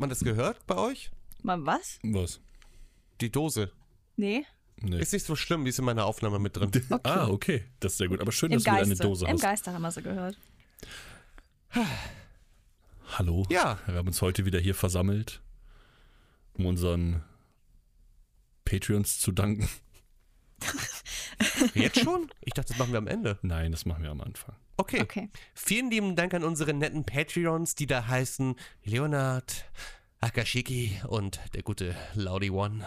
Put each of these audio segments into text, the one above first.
Hat man das gehört bei euch? Mal was? Was? Die Dose. Nee. Nee. Ist nicht so schlimm, die ist in meiner Aufnahme mit drin. Ah, okay. Das ist sehr gut. Aber schön, Im dass du wieder eine Geiste. Dose Im hast. Geiste haben wir sie gehört. Hallo. Ja. Wir haben uns heute wieder hier versammelt, um unseren Patreons zu danken. Jetzt schon? Ich dachte, das machen wir am Ende. Nein, das machen wir am Anfang. Okay. Okay. Vielen lieben Dank an unsere netten Patreons, die da heißen Leonard, Akashiki und der gute Laudi One.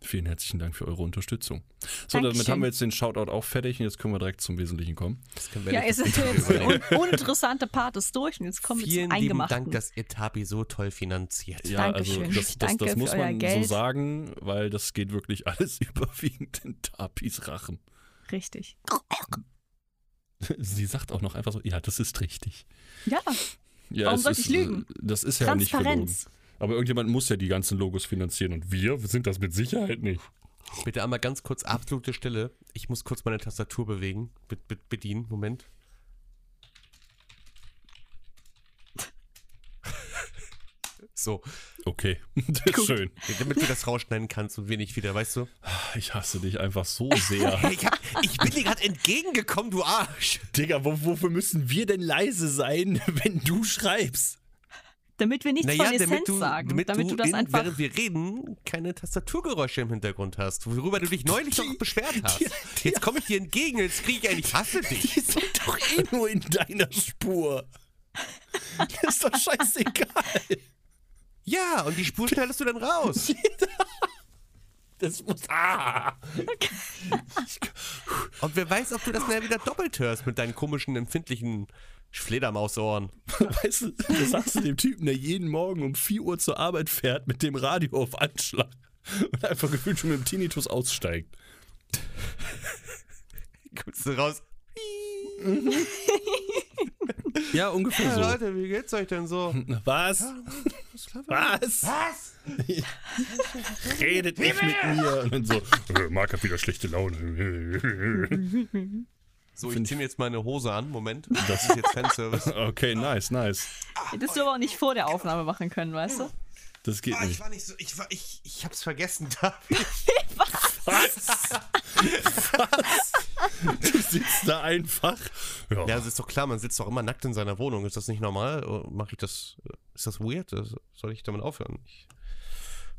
Vielen herzlichen Dank für eure Unterstützung. So, damit Dankeschön. haben wir jetzt den Shoutout auch fertig und jetzt können wir direkt zum Wesentlichen kommen. Ja, es das ist jetzt un uninteressante Part ist durch und jetzt kommen wir Vielen zum lieben Eingemachten. Dank, dass ihr Tapi so toll finanziert. Ja, Dankeschön. also das, das, das muss man so Geld. sagen, weil das geht wirklich alles überwiegend in Tapis Rachen. Richtig. Sie sagt auch noch einfach so, ja, das ist richtig. Ja, Ja, Warum sollte ich lügen? Das ist ja nicht gelogen. Transparenz. Aber irgendjemand muss ja die ganzen Logos finanzieren und wir sind das mit Sicherheit nicht. Bitte einmal ganz kurz absolute Stille. Ich muss kurz meine Tastatur bewegen. Be be bedienen. Moment. So, Okay, das ist schön. damit du das rausschneiden kannst und wir nicht wieder, weißt du? Ich hasse dich einfach so sehr. Ich, hab, ich bin dir gerade entgegengekommen, du Arsch. Digga, wo, wofür müssen wir denn leise sein, wenn du schreibst? damit wir nichts von Essenz damit du, sagen. damit, damit du, das in, einfach. während wir reden, keine Tastaturgeräusche im Hintergrund hast, worüber du dich neulich doch beschwert hast. die- die- Jetzt komme ich dir entgegen, jetzt kriege ich eigentlich, ich hasse dich. Die sind doch eh nur in deiner Spur. Das ist doch scheißegal. Ja, und die Spur schneidest du dann raus. Das muss. Ah! Und wer weiß, ob du das nachher wieder doppelt hörst mit deinen komischen, empfindlichen Fledermausohren. Weißt du, das sagst du dem Typen, der jeden Morgen um 4 Uhr zur Arbeit fährt mit dem Radio auf Anschlag und einfach gefühlt schon mit dem Tinnitus aussteigt. Kommst du raus? Ja, ungefähr Ja, so. Leute, wie geht's euch denn so? Was? Was? Was? Redet nicht mit mir. Und dann so, äh, Marc hat wieder schlechte Laune. So, ich zieh mir jetzt meine Hose an. Moment. Das ist jetzt Fanservice. Okay, nice, nice. Hättest du aber auch nicht vor der Aufnahme machen können, weißt du? Das geht Ah, ich nicht. war nicht so, ich war, ich, ich hab's vergessen, David. Was? Was? Du sitzt da einfach. Ja, Ja, es ist doch klar, man sitzt doch immer nackt in seiner Wohnung. Ist das nicht normal? Mache ich das, ist das weird? Das- Soll ich damit aufhören? Ich,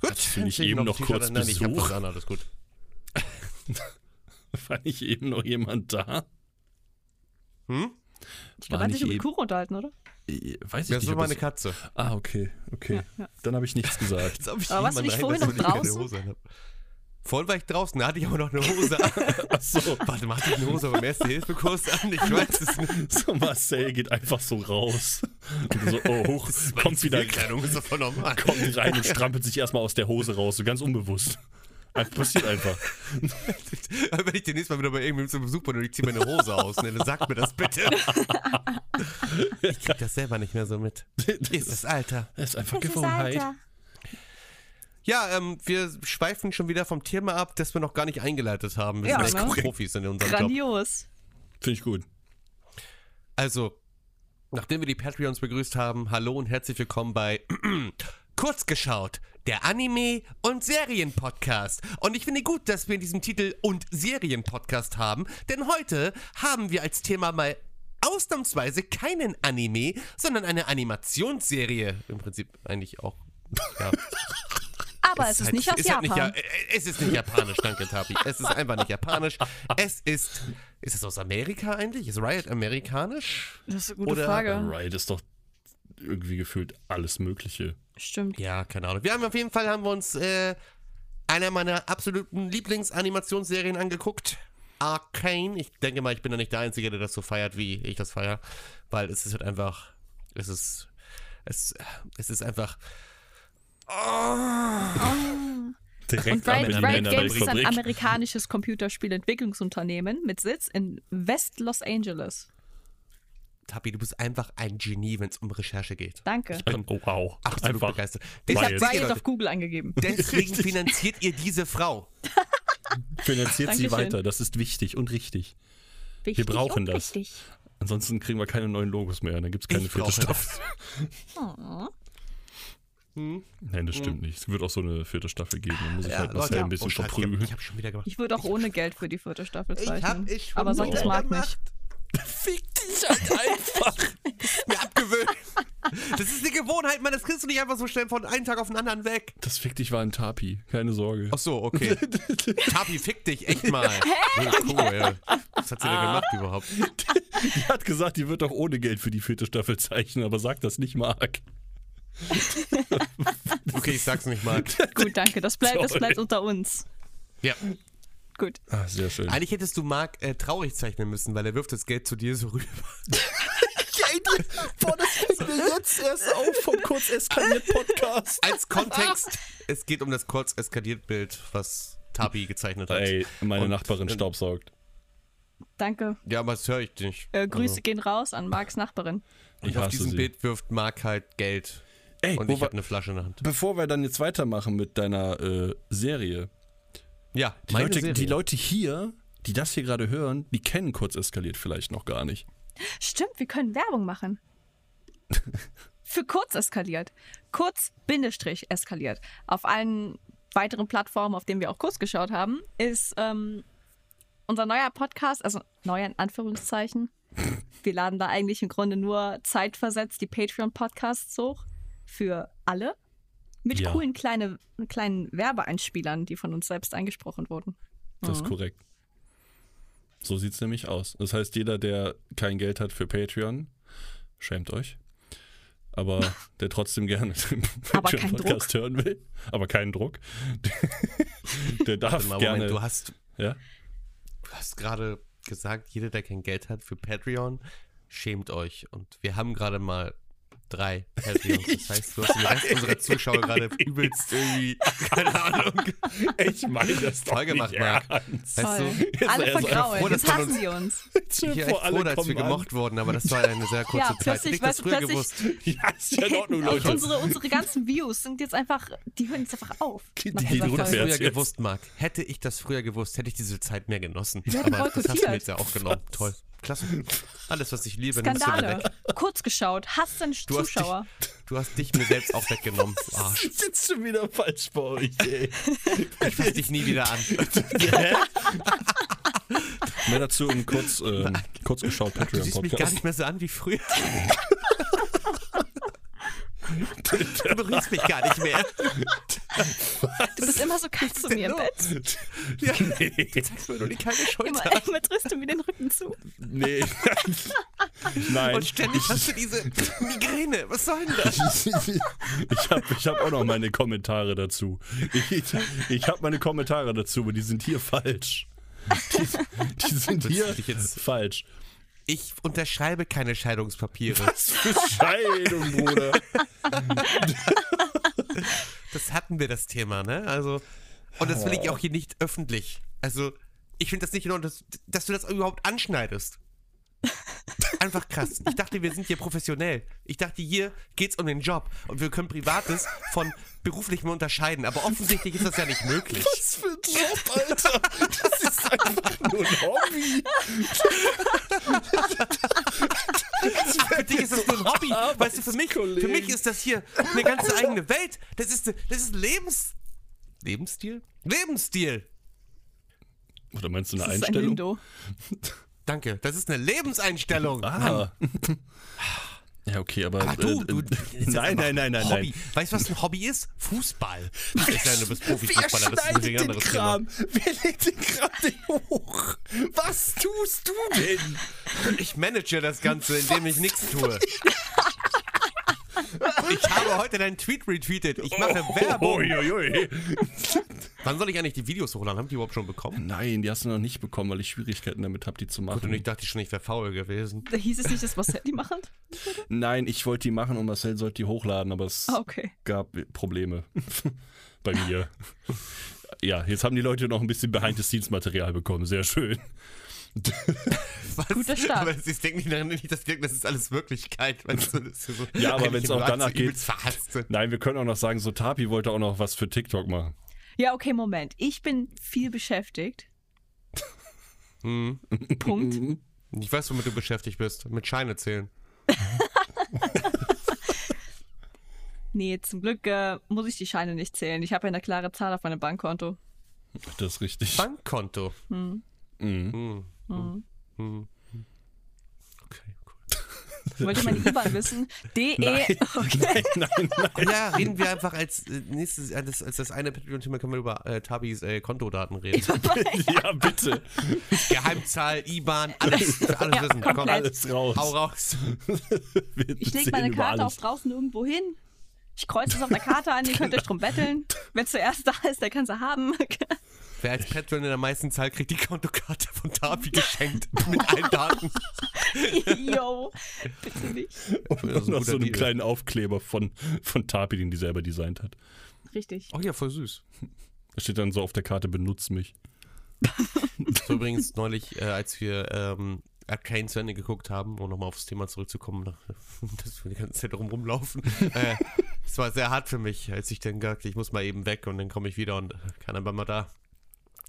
gut. Nicht zieh ich eben noch T-Shirt kurz. Nein, ich hab Besuch? was an, alles gut. war nicht eben noch jemand da? Hm? Ich glaube, War er hat sich nicht über eben- Kuchen unterhalten, oder? Äh, Weiß ich Das nicht. ist ob meine das- Katze. Ah, okay, okay. Ja, ja. Dann habe ich nichts gesagt. Hab ich Aber warst du nicht vorhin noch ich draußen? Vorhin war ich draußen, da hatte ich aber noch eine Hose an. Achso. Warte hatte ich eine Hose beim Erste-Hilfe-Kurs an? Ich weiß es nicht. So, Marcel geht einfach so raus. Und so, oh, hoch, kommt wieder, Kleidung ist voll normal. kommt rein und strampelt sich erstmal aus der Hose raus, so ganz unbewusst. Einfach- Passiert einfach. Wenn ich demnächst mal wieder bei irgendwem zum Besuch bin und ich ziehe meine Hose aus, ne, dann sag mir das bitte. Ich krieg das selber nicht mehr so mit. Ist das Alter. Das ist einfach Gewohnheit. Ja, ähm, wir schweifen schon wieder vom Thema ab, das wir noch gar nicht eingeleitet haben. Wir Ja, sind echt ne? Profis in unserem Job. Grandios. Finde ich gut. Also, nachdem wir die Patreons begrüßt haben, hallo und herzlich willkommen bei Kurzgeschaut, der Anime- und Serien-Podcast. Und ich finde gut, dass wir in diesem Titel und Serien-Podcast haben, denn heute haben wir als Thema mal ausnahmsweise keinen Anime, sondern eine Animationsserie. Im Prinzip eigentlich auch. Ja. Aber es ist halt- nicht aus ist halt Japan. nicht, ja- äh, es ist nicht japanisch, danke Tapi. Es ist einfach nicht japanisch. Es ist. Ist es aus Amerika eigentlich? Ist Riot amerikanisch? das ist eine gute oder- Frage. Right ist doch irgendwie gefühlt alles Mögliche. Stimmt. Ja, keine Ahnung. Wir haben auf jeden Fall haben wir uns äh, einer meiner absoluten Lieblingsanimationsserien angeguckt. Arcane. Ich denke mal, ich bin da nicht der Einzige, der das so feiert, wie ich das feiere. Weil es ist halt einfach. Es ist. Es, es ist einfach. Direkt Und Riot, am Riot Ende Games ist ein amerikanisches Computerspielentwicklungsunternehmen mit Sitz in West Los Angeles. Tapi, du bist einfach ein Genie, wenn es um Recherche geht. Danke. Oh, wow. Absolut Einfach. begeistert. Ich Deshalb, habe Riot. Riot auf Google angegeben. deswegen finanziert ihr diese Frau. Finanziert sie weiter. Das ist wichtig und richtig. Wichtig brauchen und das. Richtig. Ansonsten kriegen wir keine neuen Logos mehr. Dann gibt es keine Ich vierte Staffel. Oh. Nein, das stimmt nicht. Es wird auch so eine vierte Staffel geben. Dann muss ich Ja, halt Marcel Leute, ein bisschen oh, Scheiße, verprügeln. Ich habe schon wieder gemacht. Ich würde auch ohne Geld für die vierte Staffel Ich zeichnen. hab ich schon aber sonst wieder mag gemacht. nicht. Fick dich halt einfach. Mir abgewöhnt. Das ist eine Gewohnheit, Mann. Das kriegst du nicht einfach so schnell von einem Tag auf den anderen weg. Das Fick dich war ein Tapi. Keine Sorge. Ach so, okay. Tapi, fick dich, echt mal. Ja, cool. Was hat sie denn gemacht überhaupt? Die hat gesagt, die wird auch ohne Geld für die vierte Staffel zeichnen, aber sagt das nicht Marc. Okay, ich sag's nicht mal. Gut, danke. Das bleibt, das bleibt unter uns. Ja. Gut. Ah, sehr schön. Eigentlich hättest du Marc äh, traurig zeichnen müssen, weil er wirft das Geld zu dir so rüber. Boah, das fällt mir jetzt erst auf vom kurz eskaliert Podcast. Als Kontext, es geht um das kurz eskaliert Bild, was Tapi gezeichnet hat. Ey, meine Und- Nachbarin staubsaugt. Danke. Ja, aber das höre ich nicht. Äh, Grüße Also, gehen raus an Marks Nachbarin. Ich und auf diesem sie. Bild wirft Marc halt Geld. Ey, Und ich habe eine Flasche in der Hand. bevor wir dann jetzt weitermachen mit deiner äh, Serie. Ja, Die meine Leute, Serie. die Leute hier, die das hier gerade hören, die kennen kurz eskaliert vielleicht noch gar nicht. Stimmt, wir können Werbung machen. Für kurz eskaliert. Kurz Bindestrich eskaliert. Auf allen weiteren Plattformen, auf denen wir auch kurz geschaut haben, ist ähm, unser neuer Podcast, also neu in Anführungszeichen. Wir laden da eigentlich im Grunde nur zeitversetzt die Patreon-Podcasts hoch. Für alle. Mit Ja. coolen kleine, kleinen Werbeeinspielern, die von uns selbst eingesprochen wurden. Das ist korrekt. So sieht's nämlich aus. Das heißt, jeder, der kein Geld hat für Patreon, schämt euch. Aber der trotzdem gerne den Aber kein Patreon-Podcast hören will, aber keinen Druck, der darf mal, gerne. Moment, du hast, ja? du hast gerade gesagt, jeder, der kein Geld hat für Patreon, schämt euch. Und wir haben gerade mal drei Patreons. Das heißt, du hast den Rest unserer Zuschauer gerade übelst irgendwie, keine Ahnung. Ich meine das doch Toll gemacht, nicht Marc. ernst. Weißt du, Alle er vergrauen. froh, Jetzt hassen uns- sie uns. Ich bin froh, dass wir gemocht wurden, aber das war eine sehr kurze Ja, Zeit. ich das weißt du, früher gewusst. Ja, ist ja in Ordnung, Leute. unsere, unsere ganzen Views sind jetzt einfach, die hören jetzt einfach auf. Die- die Hätte ich das früher gewusst, Marc, hätte ich das früher gewusst, hätte ich diese Zeit mehr genossen. Aber das hast du mir jetzt ja auch genommen. Toll. Klasse. Alles, was ich liebe, nimmst du mir Skandale. weg. Kurz geschaut, hast den Du hast, Zuschauer. dich, du hast dich mir selbst auch weggenommen. du Arsch. jetzt schon wieder falsch bei euch, ey. Ich fass dich nie wieder an. Mehr dazu im kurz, ähm, kurz geschaut Du siehst mich gar Patreon-Podcast. nicht mehr so an wie früher. Du berührst mich gar nicht mehr. Du bist immer so kalt zu mir im Bett. Ja. Nee, Zeigst mir nur die Immer, Schulter. immer drehst du mir den Rücken zu. nee. Nein. Und ständig hast du diese Migräne. Was soll denn das? ich habe ich hab auch noch meine Kommentare dazu. Ich, ich habe meine Kommentare dazu, aber die sind hier falsch. Die, die sind Willst hier du falsch. Ich unterschreibe keine Scheidungspapiere. Was für Scheidung, Bruder. Das hatten wir, das Thema, ne? Also, und das will ich auch hier nicht öffentlich. Also, ich finde das nicht Ordnung, dass, dass du das überhaupt anschneidest. Einfach krass. Ich dachte, wir sind hier professionell. Ich dachte, hier geht's um den Job und wir können Privates von beruflichem unterscheiden. Aber offensichtlich ist das ja nicht möglich. Was für ein Job, Alter. Das ist einfach nur ein Hobby. Für dich ist das nur ein Hobby. Weißt du, für mich, für mich ist das hier eine ganze eigene Welt. Das ist, das ist Lebens... Lebensstil? Lebensstil! Oder meinst du eine Das ist ein Einstellung? Danke, das ist eine Lebenseinstellung. Ah. Ja, okay, aber. Aber du, äh, du, äh, nein, nein, nein, nein, Hobby. nein. Weißt du, was ein Hobby ist? Fußball. Das ist ja, du bist Profifußballer, das ist ein den anderes Thema. Kram? Wer legt den Kram denn hoch? Was tust du denn? Ich manage das Ganze, indem ich nichts tue. Ich habe heute deinen Tweet retweetet. Ich mache Werbung. Uiuiui. Wann soll ich eigentlich die Videos hochladen? Haben die überhaupt schon bekommen? Nein, die hast du noch nicht bekommen, weil ich Schwierigkeiten damit habe, die zu Und machen. ich dachte schon, ich wäre faul gewesen. Da hieß es nicht, dass was die machen? Nein, ich wollte die machen und Marcel sollte die hochladen, aber es Ah, okay. gab Probleme bei mir. Ja, jetzt haben die Leute noch ein bisschen Behind-the-Scenes-Material bekommen. Sehr schön. Was? Guter Start. Aber ich denke nicht, nicht, dass das ist alles Wirklichkeit. Weißt du, das ist so Ja, aber wenn's im auch danach geht-. Nein, wir können auch noch sagen, so Tapi wollte auch noch was für TikTok machen. Ja, okay, Moment. Ich bin viel beschäftigt. Hm. Punkt. Ich weiß, womit du beschäftigt bist. Mit Scheine zählen. Nee, zum Glück äh, muss ich die Scheine nicht zählen. Ich habe ja eine klare Zahl auf meinem Bankkonto. Das ist richtig. Bankkonto. Hm. Mhm. Hm. Hm. Wollt ihr meine IBAN wissen? DE. Nein, Okay. nein, nein, nein. Ja, reden wir einfach als äh, nächstes, als, als das eine Patreon-Thema können wir über äh, Tabis äh, Kontodaten reden. Ja, bitte. Geheimzahl, IBAN, alles, alles Ja, wissen. Komm, komplett. Alles raus. hau raus. Ich lege meine Karte auch draußen irgendwo hin. Ich kreuze es auf der Karte an, ihr könnt euch drum betteln. Wer zuerst da ist, der kann sie haben. Wer als Patreon in der meisten Zahl kriegt die Kontokarte von Tabi geschenkt mit allen Daten. Yo, bitte nicht. Und Das ist ein noch so einen Deal. kleinen Aufkleber von, von Tapi, den die selber designt hat. Richtig. Oh ja, voll süß. Da steht dann so auf der Karte, benutzt mich. So übrigens neulich, äh, als wir ähm, Arcane zu Ende geguckt haben, um nochmal aufs Thema zurückzukommen, dass wir die ganze Zeit drum rumlaufen. äh, es war sehr hart für mich, als ich dann gesagt ich muss mal eben weg und dann komme ich wieder und kann dann mal da.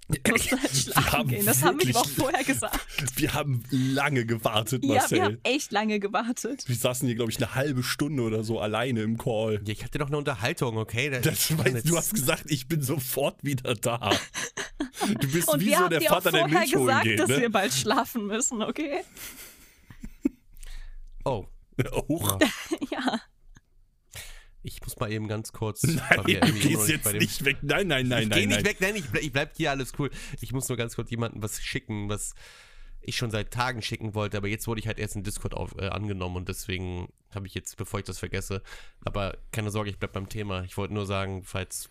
Musst du halt schlafen haben gehen. Das haben wir wirklich- doch vorher gesagt. Wir haben lange gewartet, Ja, wir Marcel. haben echt lange gewartet. wir saßen hier, glaube ich, eine halbe Stunde oder so alleine im Call. Ja, ich hatte doch eine Unterhaltung, okay? Das weißt, du hast gesagt, ich bin sofort wieder da. Du bist Und wie wir so haben der auch Vater, der vorher Milch holen gesagt, geht. dass wir Ne? bald schlafen müssen, okay? Oh, Auch. Ja. Ich muss mal eben ganz kurz. Nein, du gehst jetzt bei dem- nicht weg. Nein, nein, nein, ich nein. geh nicht nein. weg, nein, ich, bleib, ich bleib hier, alles cool. Ich muss nur ganz kurz jemandem was schicken, was ich schon seit Tagen schicken wollte, aber jetzt wurde ich halt erst in Discord auf, äh, angenommen und deswegen habe ich jetzt, bevor ich das vergesse, aber keine Sorge, ich bleib beim Thema. Ich wollte nur sagen, falls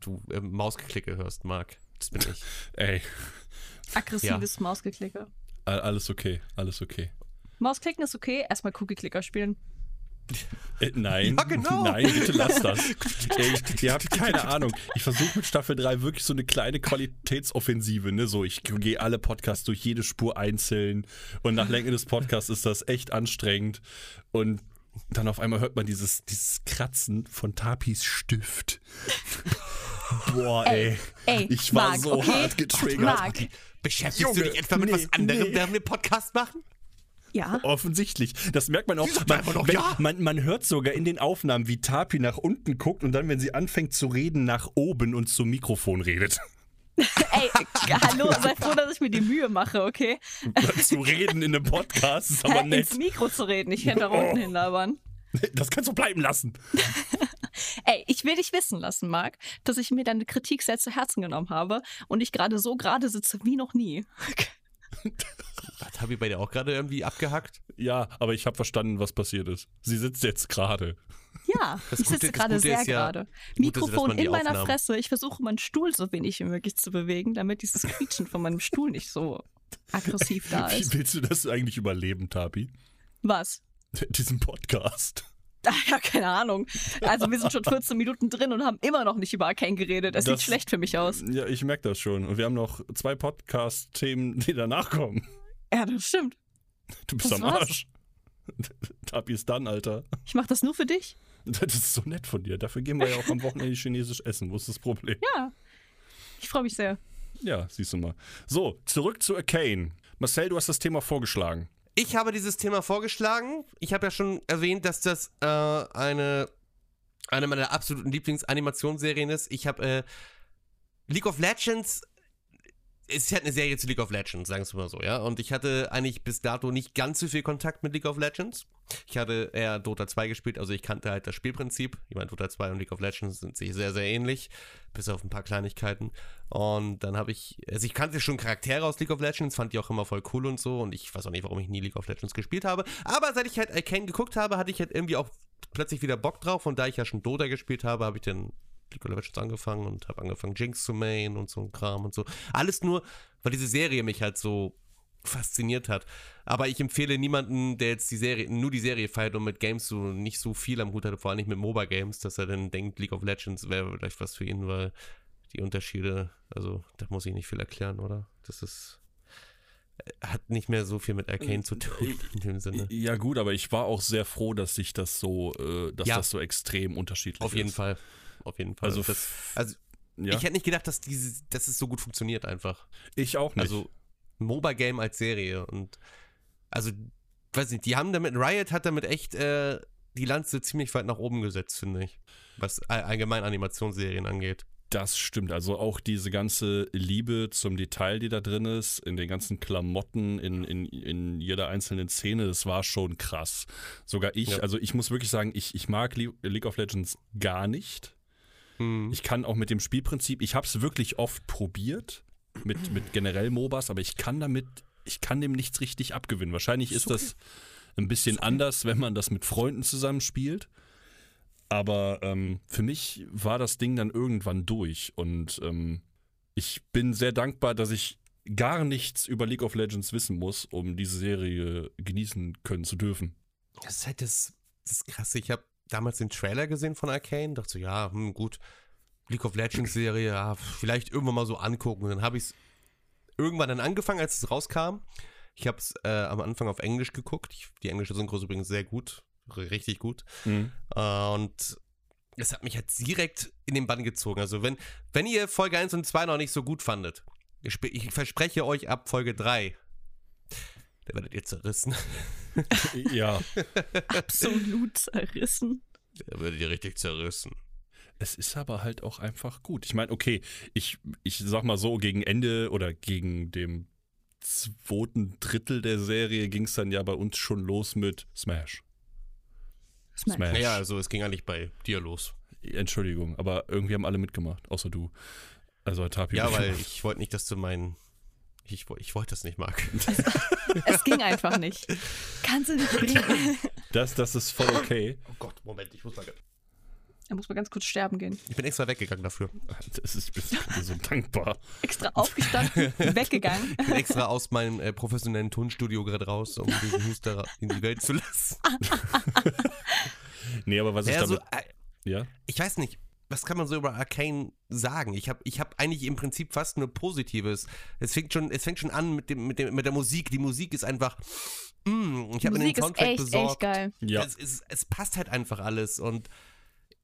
du äh, Mausgeklicke hörst, Marc, das bin ich. Ey, Aggressives Mausgeklicke. a- alles okay, alles okay. Mausklicken ist okay, erstmal Cookie-Clicker spielen. Äh, nein, Ja, genau. nein, bitte lass das. Ey, ihr habt keine Ahnung. Ich versuche mit Staffel 3 wirklich so eine kleine Qualitätsoffensive, ne? So, ich gehe alle Podcasts durch jede Spur einzeln und nach Länge des Podcasts ist das echt anstrengend. Und dann auf einmal hört man dieses, dieses Kratzen von Tapis Stift. Boah, ey. Ey, ich war Marc, so okay? hart getriggert. Marc, Beschäftigst Junge, du dich etwa mit nee, was anderem, nee. während wir Podcast machen? Ja. Offensichtlich. Das merkt man auch. Sie sagt Man, doch wenn, ja. man, man hört sogar in den Aufnahmen, wie Tapi nach unten guckt und dann, wenn sie anfängt zu reden, nach oben und zum Mikrofon redet. Ey, hallo, sei froh, dass ich mir die Mühe mache, okay? zu reden in einem Podcast ist aber nett. ins Mikro zu reden, ich kann da unten hinlabern. Das kannst du bleiben lassen. Ey, ich will dich wissen lassen, Marc, dass ich mir deine Kritik sehr zu Herzen genommen habe und ich gerade so gerade sitze wie noch nie. Was habe ich bei dir auch gerade irgendwie abgehackt? Ja, aber ich habe verstanden, was passiert ist. Sie sitzt jetzt gerade. Ja, Das ich Gute- sitze das gerade sehr ja- gerade. Dass Mikrofon in meiner Aufnahmen- Fresse. Ich versuche meinen Stuhl so wenig wie möglich zu bewegen, damit dieses Quietschen von meinem Stuhl nicht so aggressiv da Wie ist. willst du das eigentlich überleben, Tapi? Was? Diesen Podcast. Ja, keine Ahnung. Also wir sind schon 14 Minuten drin und haben immer noch nicht über Arcane geredet. Es Das- sieht schlecht für mich aus. Ja, ich merke das schon. Und wir haben noch zwei Podcast-Themen, die danach kommen. Ja, das stimmt. Du bist Das am war's. Arsch. Tapi ist dann, Alter. Ich mache das nur für dich. Das ist so nett von dir. Dafür gehen wir ja auch am Wochenende chinesisch essen. Wo ist das Problem? Ja. Ich freue mich sehr. Ja, siehst du mal. So, zurück zu Arcane. Marcel, du hast das Thema vorgeschlagen. Ich habe dieses Thema vorgeschlagen. Ich habe ja schon erwähnt, dass das äh, eine, eine meiner absoluten Lieblingsanimationsserien ist. Ich habe äh, League of Legends. Es ist halt eine Serie zu League of Legends, sagen wir mal so, ja. Und ich hatte eigentlich bis dato nicht ganz so viel Kontakt mit League of Legends. Ich hatte eher Dota 2 gespielt, also ich kannte halt das Spielprinzip. Ich meine, Dota 2 und League of Legends sind sich sehr, sehr ähnlich, bis auf ein paar Kleinigkeiten. Und dann habe ich, also ich kannte schon Charaktere aus League of Legends, fand die auch immer voll cool und so. Und ich weiß auch nicht, warum ich nie League of Legends gespielt habe. Aber seit ich halt Arcane geguckt habe, hatte ich halt irgendwie auch plötzlich wieder Bock drauf. Und da ich ja schon Dota gespielt habe, habe ich dann League of Legends angefangen und habe angefangen, Jinx zu main und so ein Kram und so. Alles nur, weil diese Serie mich halt so fasziniert hat. Aber ich empfehle niemanden, der jetzt die Serie, nur die Serie feiert und mit Games so nicht so viel am Hut hat, vor allem nicht mit MOBA-Games, dass er dann denkt, League of Legends wäre vielleicht was für ihn, weil die Unterschiede, also da muss ich nicht viel erklären, oder? Das ist hat nicht mehr so viel mit Arcane zu tun in dem Sinne. Ja, gut, aber ich war auch sehr froh, dass sich das so, äh, dass Ja. das so extrem unterschiedlich Auf jeden ist. Fall. Auf jeden Fall. Also, das, also ja, ich hätte nicht gedacht, dass diese, dass es so gut funktioniert einfach. ich auch nicht. Also MOBA-Game als Serie und also weiß nicht, die haben damit, Riot hat damit echt, äh, die Lanze ziemlich weit nach oben gesetzt, finde ich. Was all- allgemein Animationsserien angeht. Das stimmt. Also auch diese ganze Liebe zum Detail, die da drin ist, in den ganzen Klamotten, in, in, in jeder einzelnen Szene, das war schon krass. Sogar ich, Ja. also ich muss wirklich sagen, ich, ich mag Le League of Legends gar nicht. Hm. Ich kann auch mit dem Spielprinzip, ich habe es wirklich oft probiert, mit, mit generell MOBAs, aber ich kann damit, ich kann dem nichts richtig abgewinnen. Wahrscheinlich ist das ein bisschen anders, wenn man das mit Freunden zusammen spielt. Aber ähm, für mich war das Ding dann irgendwann durch und ähm, ich bin sehr dankbar, dass ich gar nichts über League of Legends wissen muss, um diese Serie genießen können zu dürfen. Das ist halt das, das ist krass. Ich habe damals den Trailer gesehen von Arcane, dachte so, ja, hm, gut, League of Legends Serie, ja, vielleicht irgendwann mal so angucken. Und dann habe ich es irgendwann dann angefangen, als es rauskam. Ich habe es äh, am Anfang auf Englisch geguckt. Ich, die englische Synchro ist übrigens sehr gut, richtig gut. Äh, und es hat mich halt direkt in den Bann gezogen. Also wenn, wenn ihr Folge 1 und 2 noch nicht so gut fandet, ich, ich verspreche euch ab Folge 3, da werdet ihr zerrissen. Ja, Absolut zerrissen. Da werdet ihr richtig zerrissen. es ist aber halt auch einfach gut. Ich meine, okay, ich, ich sag mal so, gegen Ende oder gegen dem zweiten Drittel der Serie ging es dann ja bei uns schon los mit Smash. Smash. Smash. Naja, also es ging eigentlich bei dir los. Entschuldigung, aber irgendwie haben alle mitgemacht, außer du. Also Tapi Ja, weil ich wollte nicht, dass du meinen. Ich, ich wollte das nicht, Marc. Es ging einfach nicht. Kannst du nicht bringen. Das, das ist voll okay. Oh Gott, Moment, ich muss mal. Da muss man ganz kurz sterben gehen. Ich bin extra weggegangen dafür. Das ist, ich bin so dankbar. Extra aufgestanden, weggegangen. Ich bin extra aus meinem äh, professionellen Tonstudio gerade raus, um diesen Huster in die Welt zu lassen. Nee, aber was ich Ja, also, damit. äh, ja? ich weiß nicht, was kann man so über Arcane sagen? Ich habe ich hab eigentlich im Prinzip fast nur Positives. Es fängt schon, es fängt schon an mit, dem, mit, dem, mit der Musik. Die Musik ist einfach. Mm, ich habe mir den Musik ist Soundtrack echt, besorgt. echt geil. Ja. Es, es, es passt halt einfach alles und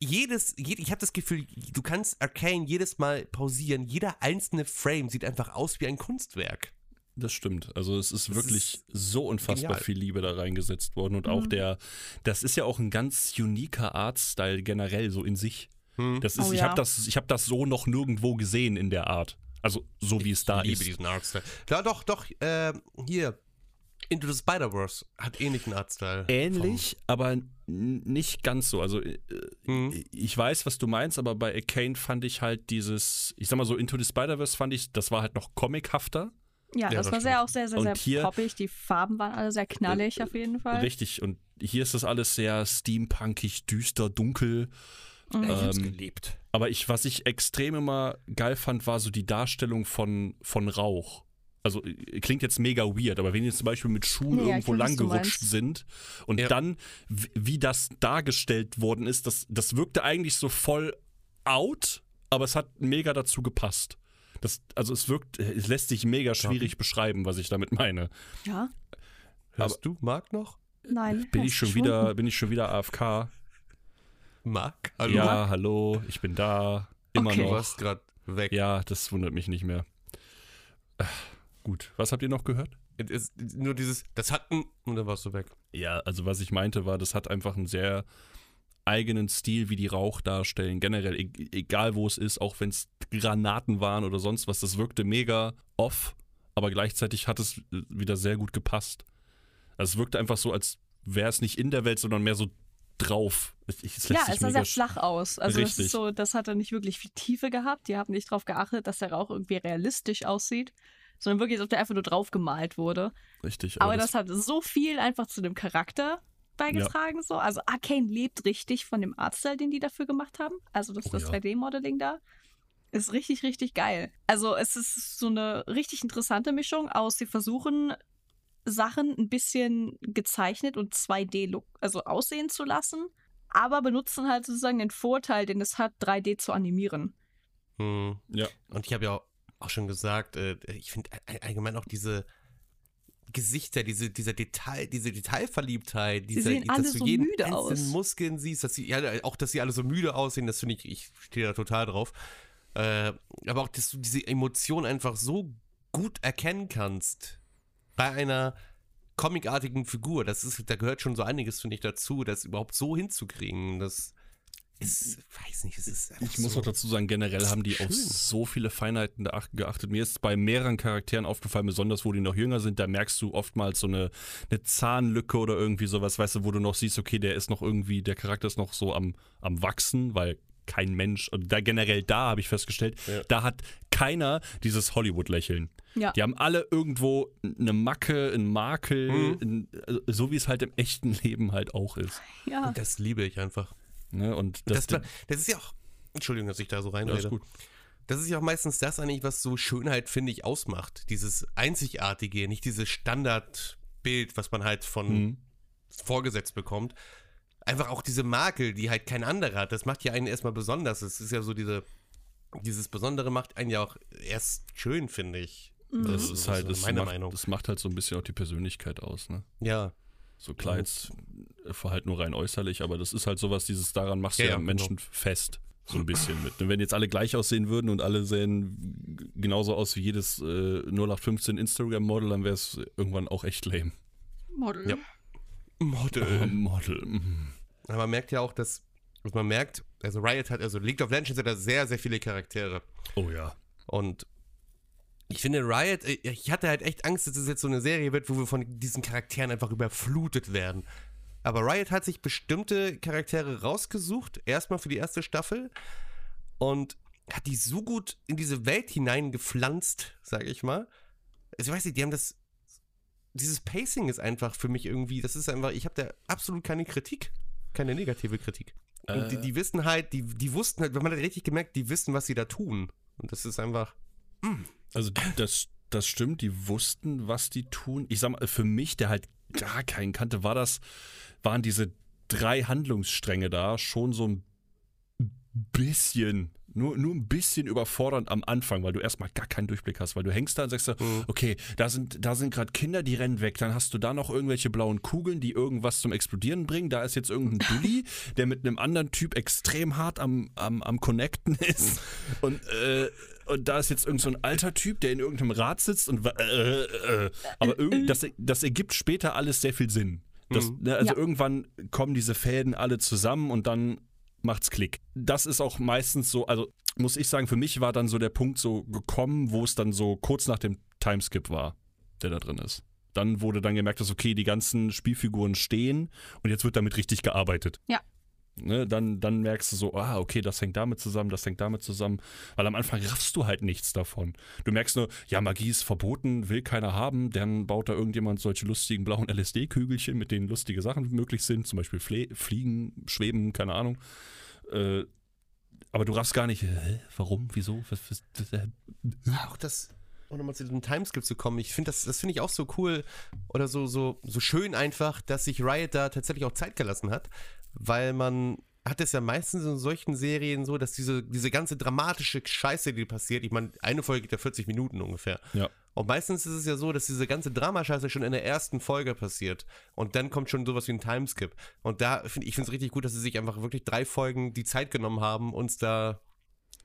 jedes, jed, ich habe das Gefühl, du kannst Arcane jedes Mal pausieren. Jeder einzelne Frame sieht einfach aus wie ein Kunstwerk. Das stimmt. Also es ist Das wirklich ist so unfassbar genial. viel Liebe da reingesetzt worden und auch der, das ist ja auch ein ganz uniker Artstyle generell so in sich. Hm. Das ist, Oh ich ja. habe das, ich habe das so noch nirgendwo gesehen in der Art. Also so wie es da ich liebe ist. diesen Artstyle. Ja, doch, doch, äh, hier. Into the Spider-Verse hat ähnlichen Artstyle. Ähnlich, aber n- nicht ganz so. Also äh, Mhm. ich weiß, was du meinst, aber bei Arcane fand ich halt dieses, ich sag mal so, Into the Spider-Verse fand ich, das war halt noch comichafter. Ja, Ja, das das war sehr auch sehr, sehr, Und sehr hier- poppig. Die Farben waren alle sehr knallig auf jeden Fall. Richtig. Und hier ist das alles sehr steampunkig, düster, dunkel. Ich hab's Ähm, geliebt. Aber ich, was ich extrem immer geil fand, war so die Darstellung von, von Rauch. Also äh, klingt jetzt mega weird, aber wenn die zum Beispiel mit Schuhen Ja, ich irgendwo weiß, was lang du gerutscht meinst. sind und Ja. dann, wie das dargestellt worden ist, das, das wirkte eigentlich so voll out, aber es hat mega dazu gepasst. Das, also es wirkt, es lässt sich mega schwierig beschreiben, was ich damit meine. Ja, Hörst du Marc noch? nein. Bin ich schon wieder, bin ich schon wieder AFK? Marc? Hallo? Ja, hallo, ich bin da. Immer Okay. Du noch. warst gerade weg. Ja, das wundert mich nicht mehr. Äh, Gut, was habt ihr noch gehört? Nur dieses, das hatten, und dann warst du weg. Ja, also was ich meinte war, das hat einfach einen sehr eigenen Stil, wie die Rauch darstellen. Generell, e egal wo es ist, auch wenn es Granaten waren oder sonst was, das wirkte mega off, aber gleichzeitig hat es äh, wieder sehr gut gepasst. Also es wirkte einfach so, als wäre es nicht in der Welt, sondern mehr so drauf. Es lässt Ja, es sah sehr flach aus. Also das so, das hatte nicht wirklich viel Tiefe gehabt. Die haben nicht darauf geachtet, dass der Rauch irgendwie realistisch aussieht, sondern wirklich, als ob der einfach nur drauf gemalt wurde. Richtig. Aber das, hat so viel einfach zu dem Charakter beigetragen. So. Also Arcane lebt richtig von dem Artstyle, den die dafür gemacht haben. Also das, Oh das ja. 3D-Modeling da ist richtig, richtig geil. Also es ist so eine richtig interessante Mischung aus, sie versuchen Sachen ein bisschen gezeichnet und 2D-Look, also aussehen zu lassen, aber benutzen halt sozusagen den Vorteil, den es hat, 3D zu animieren. Hm. ja. Und ich habe ja auch schon gesagt, äh, ich finde all- allgemein auch diese Gesichter, diese, dieser Detail, diese Detailverliebtheit, dieser, sehen alle dass du so jeden müde einzelnen aus. Muskeln siehst, dass sie, ja, auch dass sie alle so müde aussehen, das finde ich, ich stehe da total drauf. Äh, aber auch, dass du diese Emotion einfach so gut erkennen kannst bei einer comicartigen Figur. Das ist, da gehört schon so einiges, finde ich, dazu, das überhaupt so hinzukriegen. Das ist, weiß nicht, es ist Ich muss so auch dazu sagen, generell haben die schön. auf so viele Feinheiten geachtet. Mir ist bei mehreren Charakteren aufgefallen, besonders wo die noch jünger sind, da merkst du oftmals so eine, eine Zahnlücke oder irgendwie sowas, weißt du, wo du noch siehst, okay, der ist noch irgendwie, der Charakter ist noch so am, am Wachsen, weil kein Mensch, und da generell da habe ich festgestellt, Ja. da hat keiner dieses Hollywood-Lächeln. Ja. Die haben alle irgendwo eine Macke, einen Makel, Mhm. ein, also so wie es halt im echten Leben halt auch ist. Ja. Und das liebe ich einfach. Ne? Und Das, das, das, ist ja auch, Entschuldigung, dass ich da so ja, reinrede. ist gut. Das ist ja auch meistens das eigentlich, was so Schönheit, finde ich, ausmacht. Dieses Einzigartige, nicht dieses Standardbild, was man halt von Mhm. vorgesetzt bekommt. Einfach auch diese Makel, die halt kein anderer hat. Das macht ja einen erstmal besonders. Es ist ja so diese, dieses Besondere macht einen ja auch erst schön, finde ich. Das so- ist so halt, das meine macht, Meinung. das macht halt so ein bisschen auch die Persönlichkeit aus, ne? Ja, So klar jetzt halt nur rein äußerlich, aber das ist halt sowas, dieses daran machst du Ja, ja, ja, genau. Menschen fest. So ein bisschen mit. Und wenn jetzt alle gleich aussehen würden und alle sehen genauso aus wie jedes äh, 0815 Instagram-Model, dann wäre es irgendwann auch echt lame. Model. Ja. Model. Oh, Model. mhm. Aber man merkt ja auch, dass, dass man merkt, also Riot hat, also League of Legends hat da sehr, sehr viele Charaktere. Oh ja. Und ich finde Riot, äh, ich hatte halt echt Angst, dass es jetzt so eine Serie wird, wo wir von diesen Charakteren einfach überflutet werden. Aber Riot hat sich bestimmte Charaktere rausgesucht, erstmal für die erste Staffel, und hat die so gut in diese Welt hineingepflanzt, sage ich mal. Also ich weiß nicht, die haben das, dieses Pacing ist einfach für mich irgendwie, das ist einfach, ich habe da absolut keine Kritik, keine negative Kritik. Und die, Äh. die wissen halt, die, die wussten halt, man hat richtig gemerkt, die wissen, was sie da tun. Und das ist einfach, Also das, das stimmt, die wussten, was die tun. Ich sag mal, für mich, der halt gar keinen kannte, war das, waren diese drei Handlungsstränge da schon so ein bisschen, nur, nur ein bisschen überfordernd am Anfang, weil du erstmal gar keinen Durchblick hast, weil du hängst da und sagst, so, Mhm. okay, da sind, da sind gerade Kinder, die rennen weg, dann hast du da noch irgendwelche blauen Kugeln, die irgendwas zum Explodieren bringen, da ist jetzt irgendein Dulli, der mit einem anderen Typ extrem hart am, am, am Connecten ist und, äh, und da ist jetzt irgend so ein alter Typ, der in irgendeinem Rad sitzt und wa- äh, äh, aber irgend, das, das ergibt später alles sehr viel Sinn. Das, Mhm. ne, also Ja. irgendwann kommen diese Fäden alle zusammen und dann macht's Klick. Das ist auch meistens so, also muss ich sagen, für mich war dann so der Punkt so gekommen, wo es dann so kurz nach dem Timeskip war, der da drin ist. Dann wurde dann gemerkt, dass okay, die ganzen Spielfiguren stehen und jetzt wird damit richtig gearbeitet. Ja. Ne, dann, dann merkst du so, ah, okay, das hängt damit zusammen, das hängt damit zusammen. Weil am Anfang raffst du halt nichts davon. Du merkst nur, ja, Magie ist verboten, will keiner haben. Dann baut da irgendjemand solche lustigen blauen LSD-Kügelchen, mit denen lustige Sachen möglich sind. Zum Beispiel Fle Fliegen, Schweben, keine Ahnung. Äh, aber du raffst gar nicht, hä, warum, wieso? Was, was, was, äh, auch das, um nochmal zu diesem Timeskip zu kommen, ich finde das, das finde ich auch so cool oder so, so, so schön einfach, dass sich Riot da tatsächlich auch Zeit gelassen hat, weil man hat es ja meistens in solchen Serien so, dass diese, diese ganze dramatische Scheiße, die passiert, ich meine, eine Folge geht ja 40 Minuten ungefähr. Ja. Und meistens ist es ja so, dass diese ganze Dramascheiße schon in der ersten Folge passiert. Und dann kommt schon sowas wie ein Timeskip. Und da finde ich finde es richtig gut, dass sie sich einfach wirklich drei Folgen die Zeit genommen haben, uns da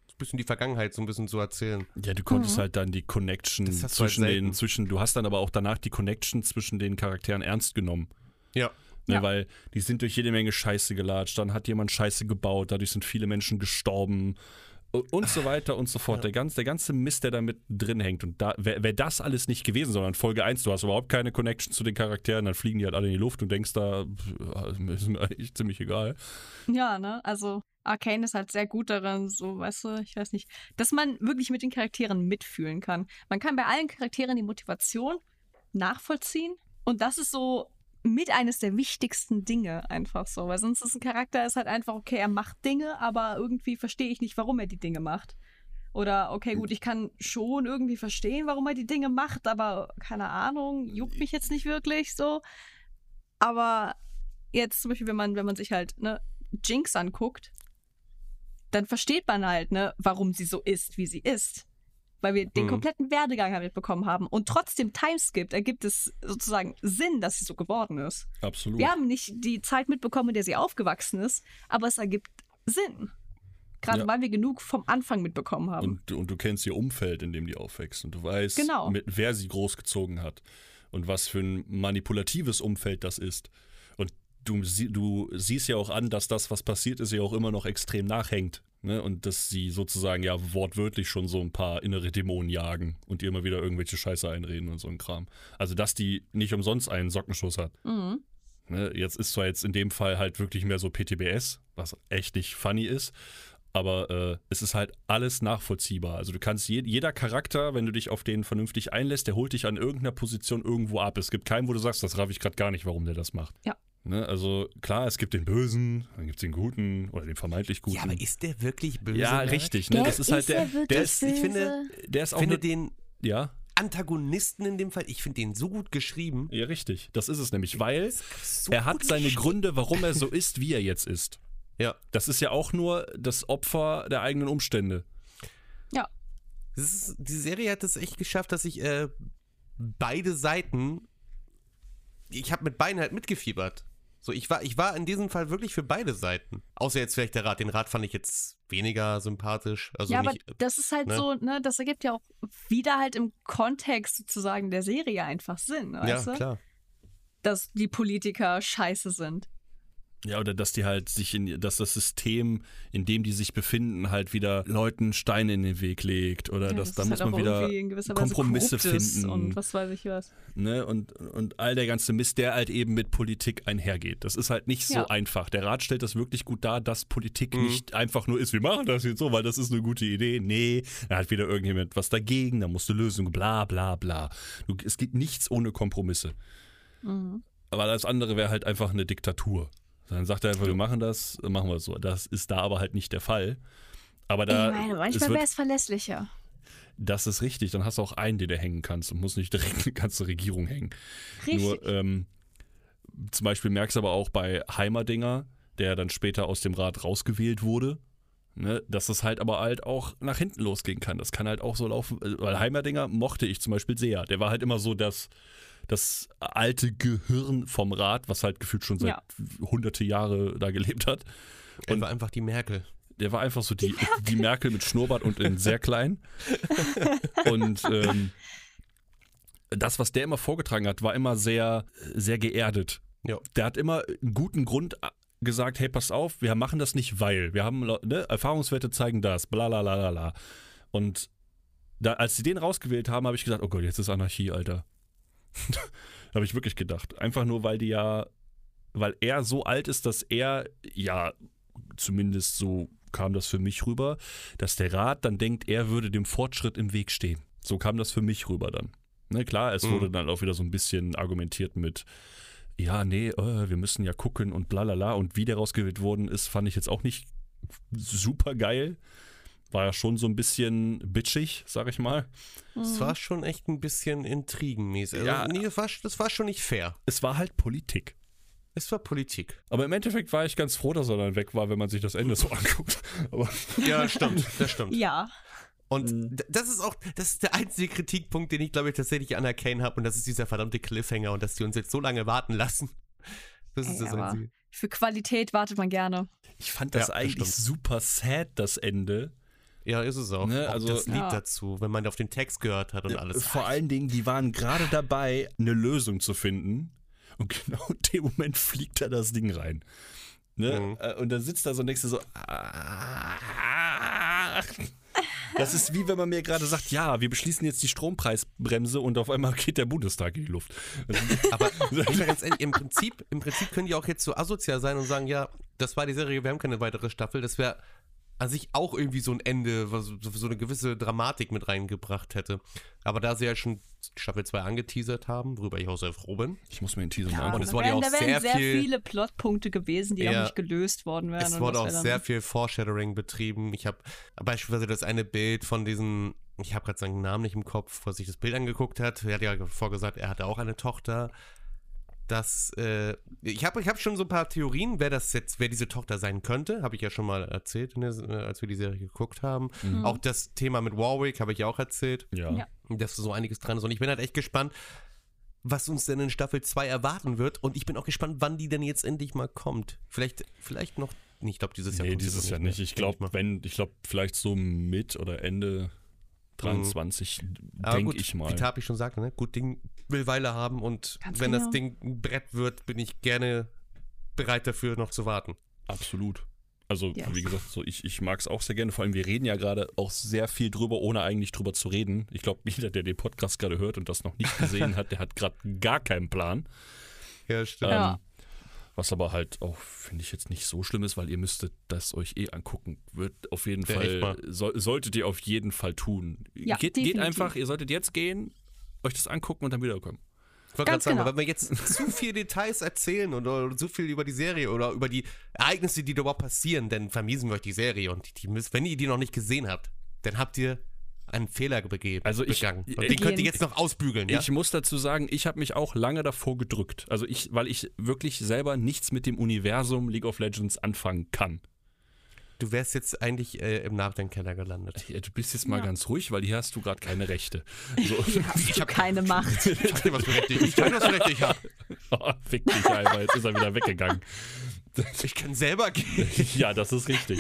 ein bisschen die Vergangenheit so ein bisschen zu erzählen. Ja, du konntest halt dann die Connection halt zwischen den, selten. zwischen, du hast dann aber auch danach die Connection zwischen den Charakteren ernst genommen. Ja. Ne, Ja. Weil die sind durch jede Menge Scheiße gelatscht, dann hat jemand Scheiße gebaut, dadurch sind viele Menschen gestorben und so weiter und so fort. Der, ganze, der ganze Mist, der da mit drin hängt. Und da wäre wär das alles nicht gewesen, sondern Folge 1, du hast überhaupt keine Connection zu den Charakteren, dann fliegen die halt alle in die Luft und denkst da, ist mir eigentlich ziemlich egal. Ja, ne? Also Arcane ist halt sehr gut darin, so, weißt du, ich weiß nicht, dass man wirklich mit den Charakteren mitfühlen kann. Man kann bei allen Charakteren die Motivation nachvollziehen und das ist so mit eines der wichtigsten Dinge einfach so, weil sonst ist ein Charakter ist halt einfach okay, er macht Dinge, aber irgendwie verstehe ich nicht, warum er die Dinge macht. Oder okay, gut, ich kann schon irgendwie verstehen, warum er die Dinge macht, aber keine Ahnung, juckt mich jetzt nicht wirklich so. Aber jetzt zum Beispiel, wenn man, wenn man sich halt ne, Jinx anguckt, dann versteht man halt, ne, warum sie so ist, wie sie ist. Weil wir den Mhm. kompletten Werdegang halt mitbekommen haben. Und trotzdem Timeskip ergibt es sozusagen Sinn, dass sie so geworden ist. Absolut. Wir haben nicht die Zeit mitbekommen, in der sie aufgewachsen ist, aber es ergibt Sinn. Gerade Ja. weil wir genug vom Anfang mitbekommen haben. Und, du- und du kennst ihr Umfeld, in dem die aufwächst und du weißt, Genau. mit wer sie großgezogen hat. und was für ein manipulatives Umfeld das ist. Und du, sie- du siehst ja auch an, dass das, was passiert ist, ja auch immer noch extrem nachhängt. Ne? Und dass sie sozusagen ja wortwörtlich schon so ein paar innere Dämonen jagen und ihr immer wieder irgendwelche Scheiße einreden und so ein Kram. Also, dass die nicht umsonst einen Sockenschuss hat. Mhm. Ne, jetzt ist zwar jetzt in dem Fall halt wirklich mehr so PTBS, was echt nicht funny ist, aber äh, es ist halt alles nachvollziehbar. Also du kannst je, jeder Charakter, wenn du dich auf den vernünftig einlässt, der holt dich an irgendeiner Position irgendwo ab. Es gibt keinen, wo du sagst, das raff ich gerade gar nicht, warum der das macht. Ja. Ne, also klar, es gibt den Bösen, dann gibt es den Guten oder den vermeintlich Guten. Ja, aber ist der wirklich böse? Ja, richtig. Ne? Das ist halt der, der ist, ich finde- der ist Ich auch finde ne, den ja, Antagonisten in dem Fall, ich finde den so gut geschrieben. ja, richtig. Das ist es nämlich, weil So er hat seine. Gründe, warum er so ist, wie er jetzt ist. Ja. Das ist ja auch nur das Opfer der eigenen Umstände. Ja. Das ist, die Serie hat es echt geschafft, dass ich äh, beide Seiten. Ich habe mit beiden halt mitgefiebert. So, ich war, ich war in diesem Fall wirklich für beide Seiten. Außer jetzt vielleicht der Rat. Den Rat fand ich jetzt weniger sympathisch. Also ja, aber nicht, das ist halt ne? so, ne, das ergibt ja auch wieder halt im Kontext sozusagen der Serie einfach Sinn, ja, weißt du? klar. Dass die Politiker scheiße sind. Ja, oder dass die halt sich in, dass das System, in dem die sich befinden, halt wieder Leuten Steine in den Weg legt. Oder Ja, dass das da ist muss halt man wieder Kompromisse finden. Und was weiß ich was. ne? und, und all der ganze Mist, der halt eben mit Politik einhergeht. Das ist halt nicht so Ja. einfach. Der Rat stellt das wirklich gut dar, dass Politik Mhm. nicht einfach nur ist, wir machen das jetzt so, weil das ist eine gute Idee. Nee, da hat wieder irgendjemand was dagegen, da musst du Lösungen, bla bla bla. Du, es gibt nichts ohne Kompromisse. Mhm. Aber das andere wäre halt einfach eine Diktatur. Dann sagt er einfach, wir machen das, machen wir es so. Das ist da aber halt nicht der Fall. Aber da, ich meine, es manchmal wäre es verlässlicher. das ist richtig. Dann hast du auch einen, den du hängen kannst und musst nicht direkt eine ganze Regierung hängen. Richtig. Nur, ähm, zum Beispiel merkst du aber auch bei Heimerdinger, der dann später aus dem Rat rausgewählt wurde, ne, dass es halt aber halt auch nach hinten losgehen kann. Das kann halt auch so laufen, äh, weil Heimerdinger mochte ich zum Beispiel sehr. Der war halt immer so das, das alte Gehirn vom Rat, was halt gefühlt schon seit Ja. hunderte Jahre da gelebt hat. Er Und- war einfach die Merkel. Der war einfach so die, die Merkel mit Schnurrbart und in sehr klein. Und ähm, das, was der immer vorgetragen hat, war immer sehr, sehr geerdet. Ja. Der hat immer einen guten Grund gesagt, hey, pass auf, wir machen das nicht, weil. Wir haben, ne, Erfahrungswerte zeigen das, bla bla bla bla, bla. Und da, als sie den rausgewählt haben, habe ich gesagt, oh Gott, jetzt ist Anarchie, Alter. habe ich wirklich gedacht. Einfach nur, weil die ja, weil er so alt ist, dass er, ja, zumindest so kam das für mich rüber, dass der Rat dann denkt, er würde dem Fortschritt im Weg stehen. So kam das für mich rüber dann. Ne, klar, es Mhm. wurde dann auch wieder so ein bisschen argumentiert mit, ja, nee, äh, wir müssen ja gucken und bla bla bla. Und wie der rausgewählt worden ist, fand ich jetzt auch nicht super geil. War ja schon so ein bisschen bitchig, sag ich mal. Es war schon echt ein bisschen intrigenmäßig. Also, Ja. nee, das war, das war schon nicht fair. Es war halt Politik. Es war Politik. Aber im Endeffekt war ich ganz froh, dass er dann weg war, wenn man sich das Ende so anguckt. Aber Ja, stimmt. Das stimmt. Ja. Und Mhm. das ist auch, das ist der einzige Kritikpunkt, den ich glaube ich tatsächlich an Arcane habe und das ist dieser verdammte Cliffhanger und dass die uns jetzt so lange warten lassen. Das ist Ey, das einzige. Für Qualität wartet man gerne. ich fand das Ja, das eigentlich stimmt. super sad, das Ende. Ja, ist es auch. Ne, auch also- das Lied Ja. dazu, wenn man auf den Text gehört hat und alles. Vor allen Dingen, die waren gerade dabei, eine Lösung zu finden. Und genau in dem Moment fliegt da das Ding rein. Ne? Mhm. Äh, Und dann sitzt da so du so. "Ah." Das ist wie wenn man mir gerade sagt, ja, wir beschließen jetzt die Strompreisbremse und auf einmal geht der Bundestag in die Luft. Aber ehrlich, im Prinzip, im Prinzip können die auch jetzt so asozial sein und sagen, ja, das war die Serie, wir haben keine weitere Staffel. Das wäre an sich auch irgendwie so ein Ende, was so eine gewisse Dramatik mit reingebracht hätte. Aber da sie ja schon Staffel 2 angeteasert haben, worüber ich auch sehr froh bin. Ich muss mir den Teaser mal und angucken. es da wurde ja wären, auch da wären sehr sehr, viel- viele Plotpunkte gewesen, die Ja. auch nicht gelöst worden wären. Es und wurde auch sehr viel Foreshadowing betrieben. Ich habe beispielsweise das eine Bild von diesen, ich habe gerade seinen Namen nicht im Kopf, wo er sich das Bild angeguckt hat. Er hat ja vorgesagt, er hatte auch eine Tochter. Das, äh, ich habe ich hab schon so ein paar Theorien, wer das jetzt, wer diese Tochter sein könnte, habe ich ja schon mal erzählt, der, äh, als wir die Serie geguckt haben. Mhm. Auch das Thema mit Warwick habe ich ja auch erzählt, Ja. Ja. dass so einiges dran ist. Und ich bin halt echt gespannt, was uns denn in Staffel 2 erwarten wird. Und ich bin auch gespannt, wann die denn jetzt endlich mal kommt. Vielleicht, vielleicht noch, nee, ich glaube dieses Jahr Nee, dieses Jahr mehr, nicht. Ich denk glaube, wenn, ich glaube, vielleicht so mit oder Ende 23, Aber denke ich mal. Wie Tapi schon sagte, ne? gut Ding will Weile haben und Ganz wenn genau. das Ding ein Brett wird, bin ich gerne bereit dafür noch zu warten. Absolut. Also, Yes. wie gesagt, so ich, ich mag es auch sehr gerne. Vor allem, wir reden ja gerade auch sehr viel drüber, ohne eigentlich drüber zu reden. Ich glaube, jeder, der den Podcast gerade hört und das noch nicht gesehen hat, der hat gerade gar keinen Plan. Ja, stimmt. Ja. Was aber halt auch, finde ich, jetzt nicht so schlimm ist, weil ihr müsstet das euch eh angucken. Wird auf jeden Ja, Fall, soll, solltet ihr auf jeden Fall tun. Ja, geht, geht einfach, ihr solltet jetzt gehen, euch das angucken und dann wiederkommen. Ich wollte gerade sagen, genau. wenn wir jetzt zu viele Details erzählen oder zu viel über die Serie oder über die Ereignisse, die da überhaupt passieren, dann vermiesen wir euch die Serie. Und die, die müsst, wenn ihr die noch nicht gesehen habt, dann habt ihr einen Fehler begeben, Also ich- begangen. Und ich- den könnt ihr jetzt noch ausbügeln, ja? Ich muss dazu sagen, ich habe mich auch lange davor gedrückt. Also ich, weil ich wirklich selber nichts mit dem Universum League of Legends anfangen kann. Du wärst jetzt eigentlich äh, im Nachdenkkeller gelandet. Ja, Du bist jetzt mal Ja. ganz ruhig, weil hier hast du gerade keine Rechte. So. Ich habe keine Macht. Ich zeig dir, was für Rechte ich, ich dir, was für Rechte ich habe. Oh, fick dich einmal, jetzt ist er wieder weggegangen. Ich kann selber gehen. Ja, das ist richtig.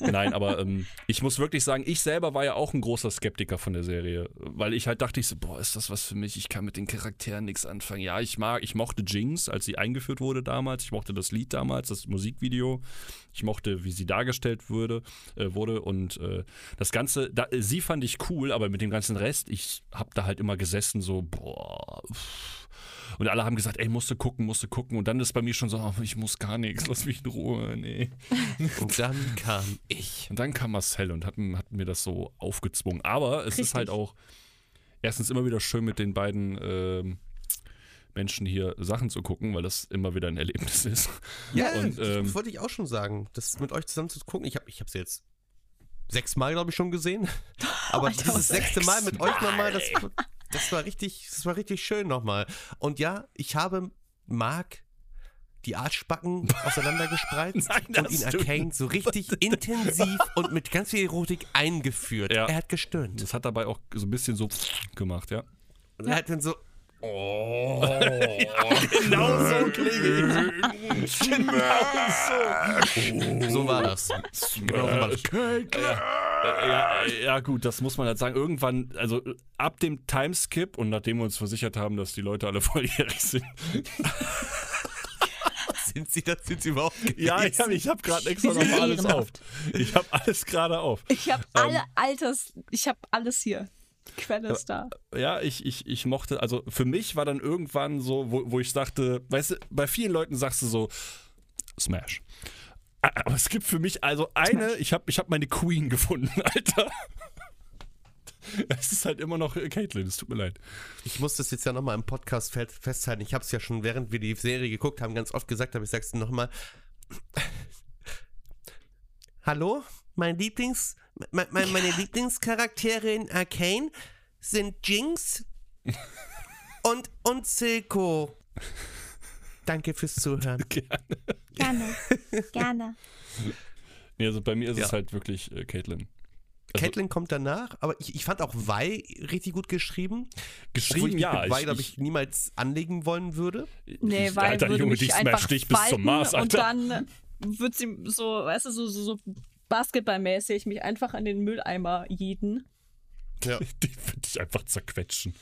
Nein, aber ähm, ich muss wirklich sagen, ich selber war ja auch ein großer Skeptiker von der Serie, weil ich halt dachte, ich so, boah, ist das was für mich? Ich kann mit den Charakteren nichts anfangen. Ja, ich mag, ich mochte Jinx, als sie eingeführt wurde damals. Ich mochte das Lied damals, das Musikvideo. Ich mochte, wie sie dargestellt wurde, äh, wurde und äh, das Ganze, da, sie fand ich cool, aber mit dem ganzen Rest, ich hab da halt immer gesessen, so, boah. pff. Und alle haben gesagt, ey, musst du gucken, musst du gucken. Und dann ist bei mir schon so, oh, ich muss gar nichts, lass mich in Ruhe, nee. Und dann kam ich. Und dann kam Marcel und hat, hat mir das so aufgezwungen. Aber es ist Richtig. halt auch erstens immer wieder schön mit den beiden ähm, Menschen hier Sachen zu gucken, weil das immer wieder ein Erlebnis ist. Ja, Und, das ähm, wollte ich auch schon sagen. Das mit euch zusammen zu gucken. Ich habe ich jetzt sechsmal, glaube ich, schon gesehen. Aber Alter, dieses sechste Mal mit euch nochmal, das. Das war richtig, das war richtig schön nochmal. Und ja, ich habe Marc die Arschbacken auseinandergespreizt Nein, und ihn Arcane so richtig intensiv und mit ganz viel Erotik eingeführt. Ja. Er hat gestöhnt. Das hat dabei auch so ein bisschen so gemacht, ja. Und er hat dann so, Oh. genau so klinge ich. so war das. Genau so war das. Ja, ja, gut, das muss man halt sagen. Irgendwann, also ab dem Timeskip und nachdem wir uns versichert haben, dass die Leute alle volljährig sind. Sind sie das? Sind sie überhaupt Ja, ich gewesen? habe ich hab gerade extra noch alles auf. Ich habe alles gerade auf. Ich habe Ähm. alle Alters, ich habe alles hier. Die Quelle ist da. Ja, ich, ich, ich mochte, also für mich war dann irgendwann so, wo, wo ich dachte, weißt du, bei vielen Leuten sagst du so, Smash. Aber es gibt für mich also eine, ich habe ich hab meine Queen gefunden, Alter. Es ist halt immer noch äh, Caitlyn, es tut mir leid. Ich muss das jetzt ja nochmal im Podcast fe- festhalten. Ich habe es ja schon, während wir die Serie geguckt haben, ganz oft gesagt, aber ich sag's nochmal. Hallo? Mein Lieblings, me- me- meine Lieblingscharaktere in Arcane sind Jinx und, und Silco. Danke fürs Zuhören. Gerne, gerne. Nee, also bei mir ist Ja. es halt wirklich äh, Caitlyn. Also- Caitlyn kommt danach, aber ich, ich fand auch Vi richtig gut geschrieben. Geschrieben, ich mich ja. Mit Vi, ich- glaube ich, niemals anlegen wollen würde. Nee, Alter, würde Junge, mich die einfach smash dich bis zum Mars, und Alter. dann wird sie so, weißt du, so, so, so basketballmäßig mich einfach an den Mülleimer jeden. Ja. Die wird dich einfach zerquetschen.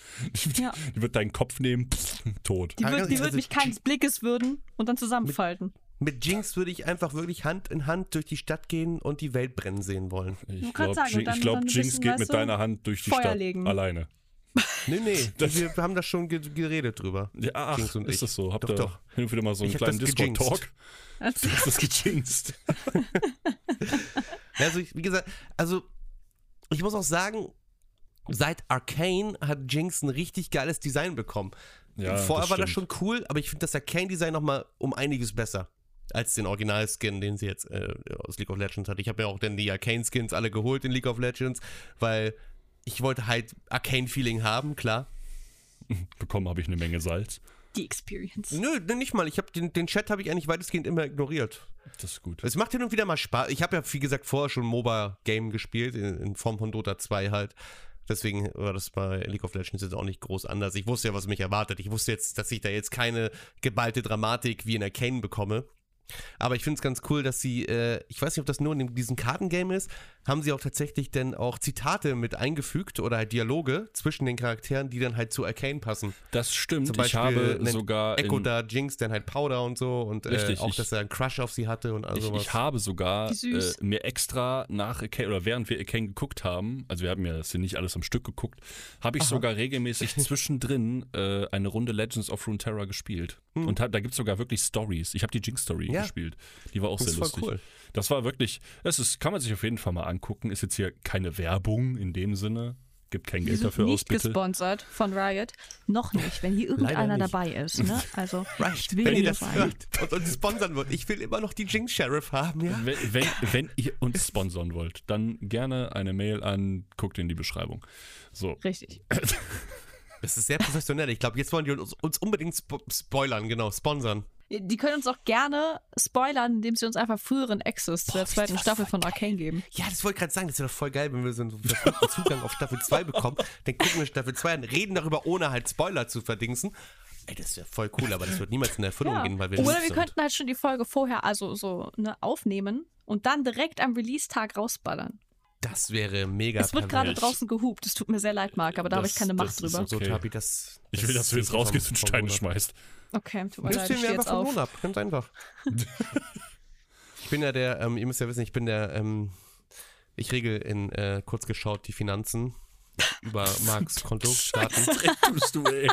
Die, Ja. die wird deinen Kopf nehmen, pff, tot. Die wird, die wird also- mich keines Blickes würden und dann zusammenfalten. Mit Jinx würde ich einfach wirklich Hand in Hand durch die Stadt gehen und die Welt brennen sehen wollen. Ich glaube, und dann- glaub, dann Jinx bisschen, geht mit deiner Hand durch die Feuer Stadt legen. alleine. Nee, nee, wir haben da schon ge geredet drüber. Ja, ach, ist ich. das so? Habt Doch, ihr doch. hin und wieder mal so einen Ich kleinen das. Discord-Talk? Du hast das gejinxt. Also, ich, wie gesagt, also, ich muss auch sagen, seit Arcane hat Jinx ein richtig geiles Design bekommen. Ja, Vorher das war das schon cool, aber ich finde das Arcane-Design nochmal um einiges besser. Als den Original-Skin, den sie jetzt äh, aus League of Legends hat. Ich habe ja auch dann die Arcane-Skins alle geholt in League of Legends, weil ich wollte halt Arcane-Feeling haben, klar. Bekommen habe ich eine Menge Salz. Die Experience. Nö, nicht mal. Ich habe den, den Chat habe ich eigentlich weitestgehend immer ignoriert. Das ist gut. Es macht hin und wieder mal Spaß. Ich habe ja, wie gesagt, vorher schon MOBA-Game gespielt, in, in Form von Dota 2 halt. Deswegen war das bei League of Legends jetzt auch nicht groß anders. Ich wusste ja, was mich erwartet. Ich wusste jetzt, dass ich da jetzt keine geballte Dramatik wie in Arcane bekomme. Aber ich finde es ganz cool, dass sie, äh, ich weiß nicht, ob das nur in diesem Kartengame ist, haben sie auch tatsächlich dann auch Zitate mit eingefügt oder halt Dialoge zwischen den Charakteren, die dann halt zu Arcane passen. Das stimmt. Zum ich Beispiel habe nennt sogar Echo in, da Jinx dann halt Powder und so und äh, Richtig, auch, ich- dass er einen Crush auf sie hatte und all ich, sowas. ich habe sogar äh, mir extra nach Arcane, oder während wir Arcane geguckt haben, also wir haben ja das hier nicht alles am Stück geguckt, habe ich sogar regelmäßig zwischendrin äh, eine Runde Legends of Runeterra gespielt. Und hab, da gibt es sogar wirklich Stories. Ich habe die Jinx-Story Hm. Ja. gespielt. Die war auch Das sehr lustig. cool. Das war wirklich, das ist, kann man sich auf jeden Fall mal angucken. Ist jetzt hier keine Werbung in dem Sinne. Gibt kein Geld dafür aus, nicht bitte. gesponsert von Riot. Noch nicht, wenn hier irgendeiner dabei ist. Ne? Also, ich will Wenn ihr das sein. hört und uns sponsern wird, ich will immer noch die Jinx Sheriff haben, ja? Wenn, wenn, wenn ihr uns sponsern wollt, dann gerne eine Mail an, guckt in die Beschreibung. So, Richtig. Das ist sehr professionell. Ich glaube, jetzt wollen die uns, uns unbedingt spo spoilern, genau, sponsern. Die können uns auch gerne spoilern, indem sie uns einfach früheren Access zu der Boah, zweiten Staffel von Arcane geben. Ja, das wollte ich gerade sagen. Das wäre doch voll geil, wenn wir so einen Zugang auf Staffel 2 bekommen. Dann gucken wir Staffel 2 und reden darüber, ohne halt Spoiler zu verdingsen. Ey, das wäre voll cool, aber das wird niemals in Erfüllung Ja. gehen, weil wir Oder wir sind. könnten halt schon die Folge vorher also so ne, aufnehmen und dann direkt am Release-Tag rausballern. Das wäre mega es wird gerade draußen gehupt. Es tut mir sehr leid, Marc, aber da habe ich Das- keine das Macht ist drüber. So, Okay. Tabi, das, ich will, dass du jetzt rausgehst und Steine schmeißt. Okay, tut mir Das leid, ich wir stehe einfach jetzt vom auf. Lohn ab. Ganz einfach. ich bin ja der, ähm, ihr müsst ja wissen, ich bin der, ähm, ich regel in äh, kurz geschaut die Finanzen über Marks Kontodaten. tust du, ey.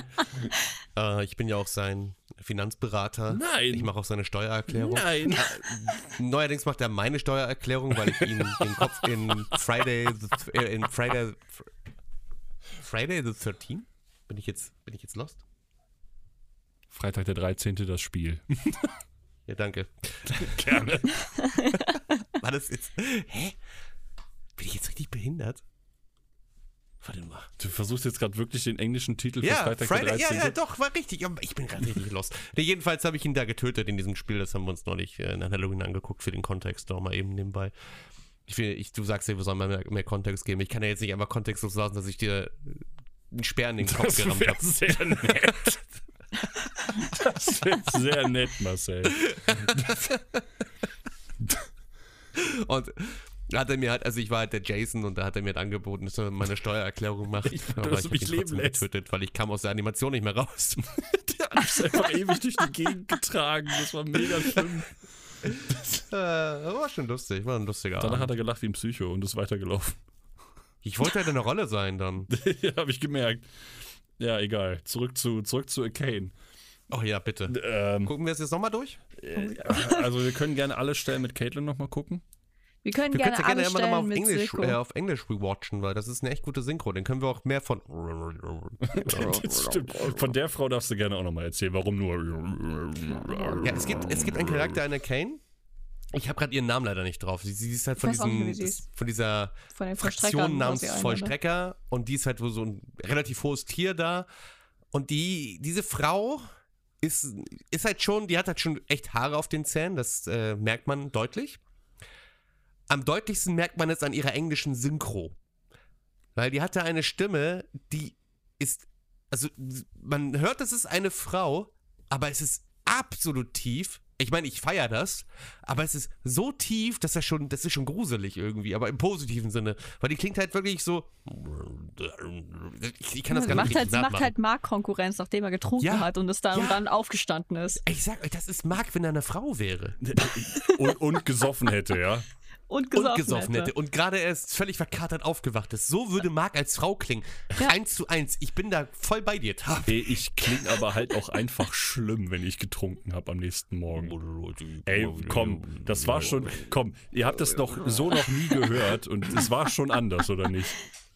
Äh, ich bin ja auch sein Finanzberater. Nein. Ich mache auch seine Steuererklärung. Nein. Neuerdings macht er meine Steuererklärung, weil ich ihn den Kopf in Friday, the, äh, in Friday, Friday the 13? Bin ich jetzt, bin ich jetzt lost? Freitag der 13. das Spiel. Ja, danke. Gerne. War das jetzt, hä? Bin ich jetzt richtig behindert? Warte mal. Du versuchst jetzt gerade wirklich den englischen Titel für Ja, Freitag Friday, der ja, 13. ja, doch, war richtig. Ich bin gerade richtig. Nee, jedenfalls habe ich ihn da getötet in diesem Spiel. Das haben wir uns neulich äh, nach Halloween angeguckt für den Kontext. Noch mal eben nebenbei. Ich will, ich, du sagst ja, wir sollen mal mehr, mehr Kontext geben. Ich kann ja jetzt nicht einfach kontextlos lassen, dass ich dir einen Speer in den Kopf Das gerammt habe. sehr nett. Das wäre sehr nett, Marcel. Und hat er mir halt, also ich war halt der Jason und da hat er mir halt angeboten, dass er meine Steuererklärung macht. Ich Aber dass ich du mich leben lässt. getötet, weil ich kam aus der Animation nicht mehr raus. Der hat mich einfach ewig durch die Gegend getragen. Das war mega schlimm. äh, war schon lustig, war ein lustiger Danach Abend. hat er gelacht wie ein Psycho und ist weitergelaufen. Ich wollte halt eine Rolle sein dann. ja, habe ich gemerkt. Ja, egal. Zurück zu, zurück zu Arcane. Oh ja, bitte. Ähm, Gucken wir es jetzt nochmal durch? also wir können gerne alle Stellen mit Caitlin nochmal gucken. Wir können Wir gerne ja gerne immer nochmal auf Englisch, äh, auf Englisch rewatchen, weil das ist eine echt gute Synchro. Den können wir auch mehr von. Das stimmt. Von der Frau darfst du gerne auch nochmal erzählen. Warum nur? Ja, es gibt, es gibt einen Charakter in Kane. Ich habe gerade ihren Namen leider nicht drauf. Sie, sie ist halt von nicht, diesem, ist. von dieser Von Fraktion namens einer? Vollstrecker und die ist halt wohl so ein relativ hohes Tier da. Und die, diese Frau ist, ist halt schon, die hat halt schon echt Haare auf den Zähnen, das äh, merkt man deutlich. Am deutlichsten merkt man es an ihrer englischen Synchro. Weil die hatte eine Stimme, die ist, also man hört, es ist eine Frau, aber es ist absolut tief. Ich meine, ich feiere das, aber es ist so tief, dass das schon, das ist schon gruselig irgendwie, aber im positiven Sinne. Weil die klingt halt wirklich so. Ich, ich kann das Sie gar macht nicht halt, sie macht halt Marktkonkurrenz, nachdem er getrunken Ja, hat und ist dann, ja. und dann aufgestanden ist. Ich sag euch, das ist Marc, wenn er eine Frau wäre. Und, und gesoffen hätte, ja. Und gesoffen, und gesoffen hätte. hätte. Und gerade erst völlig verkatert aufgewacht ist. So würde Marc als Frau klingen. Ja. Eins zu eins. Ich bin da voll bei dir. Tab. Ey, ich klinge aber halt auch einfach schlimm, wenn ich getrunken habe am nächsten Morgen. Ey, komm, das war schon. Komm, ihr habt das noch so noch nie gehört und es war schon anders, oder nicht?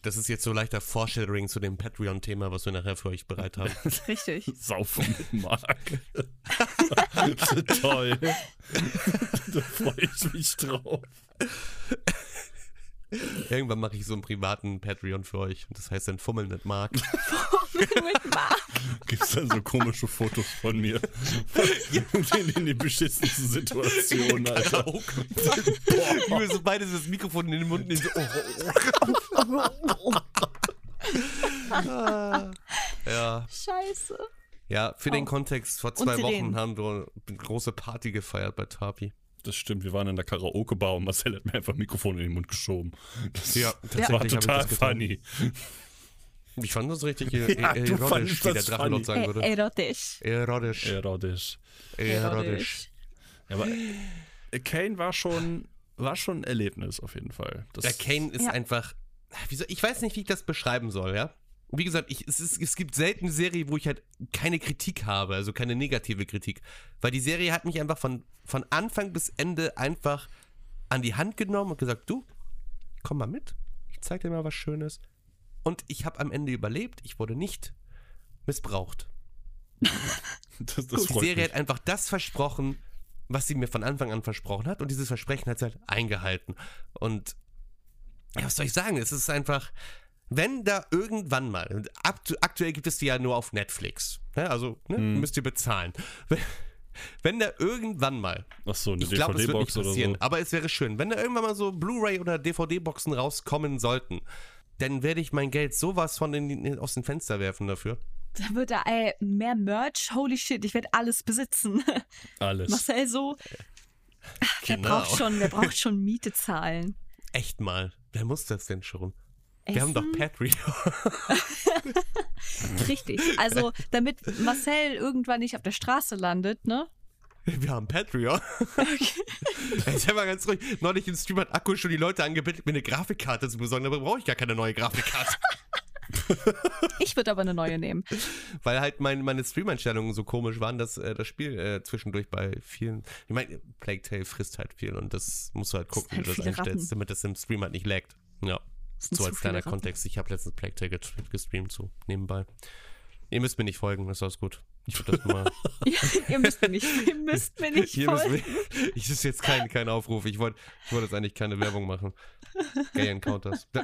Das ist jetzt so leichter Foreshadowing zu dem Patreon-Thema, was wir nachher für euch bereit haben. Richtig. Saufen mit Marc. Toll. da freue ich mich drauf. Irgendwann mache ich so einen privaten Patreon für euch. Und das heißt dann Fummeln mit Marc. Mit Marc. Gibt's dann so komische Fotos von mir? in, in den beschissensten Situationen, Alter. Ich will so beides das Mikrofon in den Mund nehmen. So, oh, oh, oh. Ja, Scheiße. Ja, für den Oh. Kontext, vor zwei. Wochen haben wir eine große Party gefeiert bei Tapi. Das stimmt, wir waren in der Karaoke-Bar und Marcel hat mir einfach ein Mikrofon in den Mund geschoben. Das Ja, das war total das getan. funny. Ich fand das richtig äh, Ja, äh, du erotisch, wie der Drachenlord sagen würde. Erotisch. Erotisch. Erotisch. Erotisch. Ja, aber Kane war schon, war schon ein Erlebnis auf jeden Fall. Das, Der Kane ist Ja. einfach. Ich weiß nicht, wie ich das beschreiben soll, ja. Wie gesagt, ich, es, ist, es gibt selten eine Serie, wo ich halt keine Kritik habe, also keine negative Kritik. Weil die Serie hat mich einfach von, von Anfang bis Ende einfach an die Hand genommen und gesagt, du, komm mal mit, ich zeig dir mal was Schönes. Und ich habe am Ende überlebt, ich wurde nicht missbraucht. das, das Die Serie mich. hat einfach das versprochen, was sie mir von Anfang an versprochen hat. Und dieses Versprechen hat sie halt eingehalten. Und ja, was soll ich sagen? Es ist einfach, wenn da irgendwann mal, aktuell gibt es die ja nur auf Netflix. Ne? Also ne? Mhm. müsst ihr bezahlen. Wenn, wenn da irgendwann mal, Ach so, eine ich glaube, es wird nicht passieren, so. aber es wäre schön, wenn da irgendwann mal so Blu-ray oder DVD-Boxen rauskommen sollten, dann werde ich mein Geld sowas von in, in, aus dem Fenster werfen dafür. Da wird da ey, mehr Merch. Holy shit, ich werde alles besitzen. Alles. Marcel so. Wer Genau. braucht schon, wer braucht schon Miete zahlen? Echt mal. Wer muss das denn schon? Wir haben doch Essen? Patreon. Richtig. Also, damit Marcel irgendwann nicht auf der Straße landet, ne? Wir haben Patreon. Jetzt mal ganz ruhig. Neulich im Stream hat Akku schon die Leute angebettelt, mir eine Grafikkarte zu besorgen. Aber brauche ich gar keine neue Grafikkarte. Ich würde aber eine neue nehmen. Weil halt mein, meine Stream-Einstellungen so komisch waren, dass äh, das Spiel äh, zwischendurch bei vielen. Ich meine, Plague Tale frisst halt viel und das musst du halt gucken, halt wie du das einstellst, Ratten. damit das im Stream halt nicht laggt. Ja. Das So zu als kleiner Ratten. Kontext. Ich habe letztens Plague Tale gestreamt, so nebenbei. Ihr müsst mir nicht folgen, ist alles gut. Ich würde das mal. Ja, ihr müsst mir nicht, ihr müsst mir nicht müssen folgen. wir, ich ist jetzt kein, kein Aufruf. Ich wollte ich wollte jetzt eigentlich keine Werbung machen. Gay Encounters.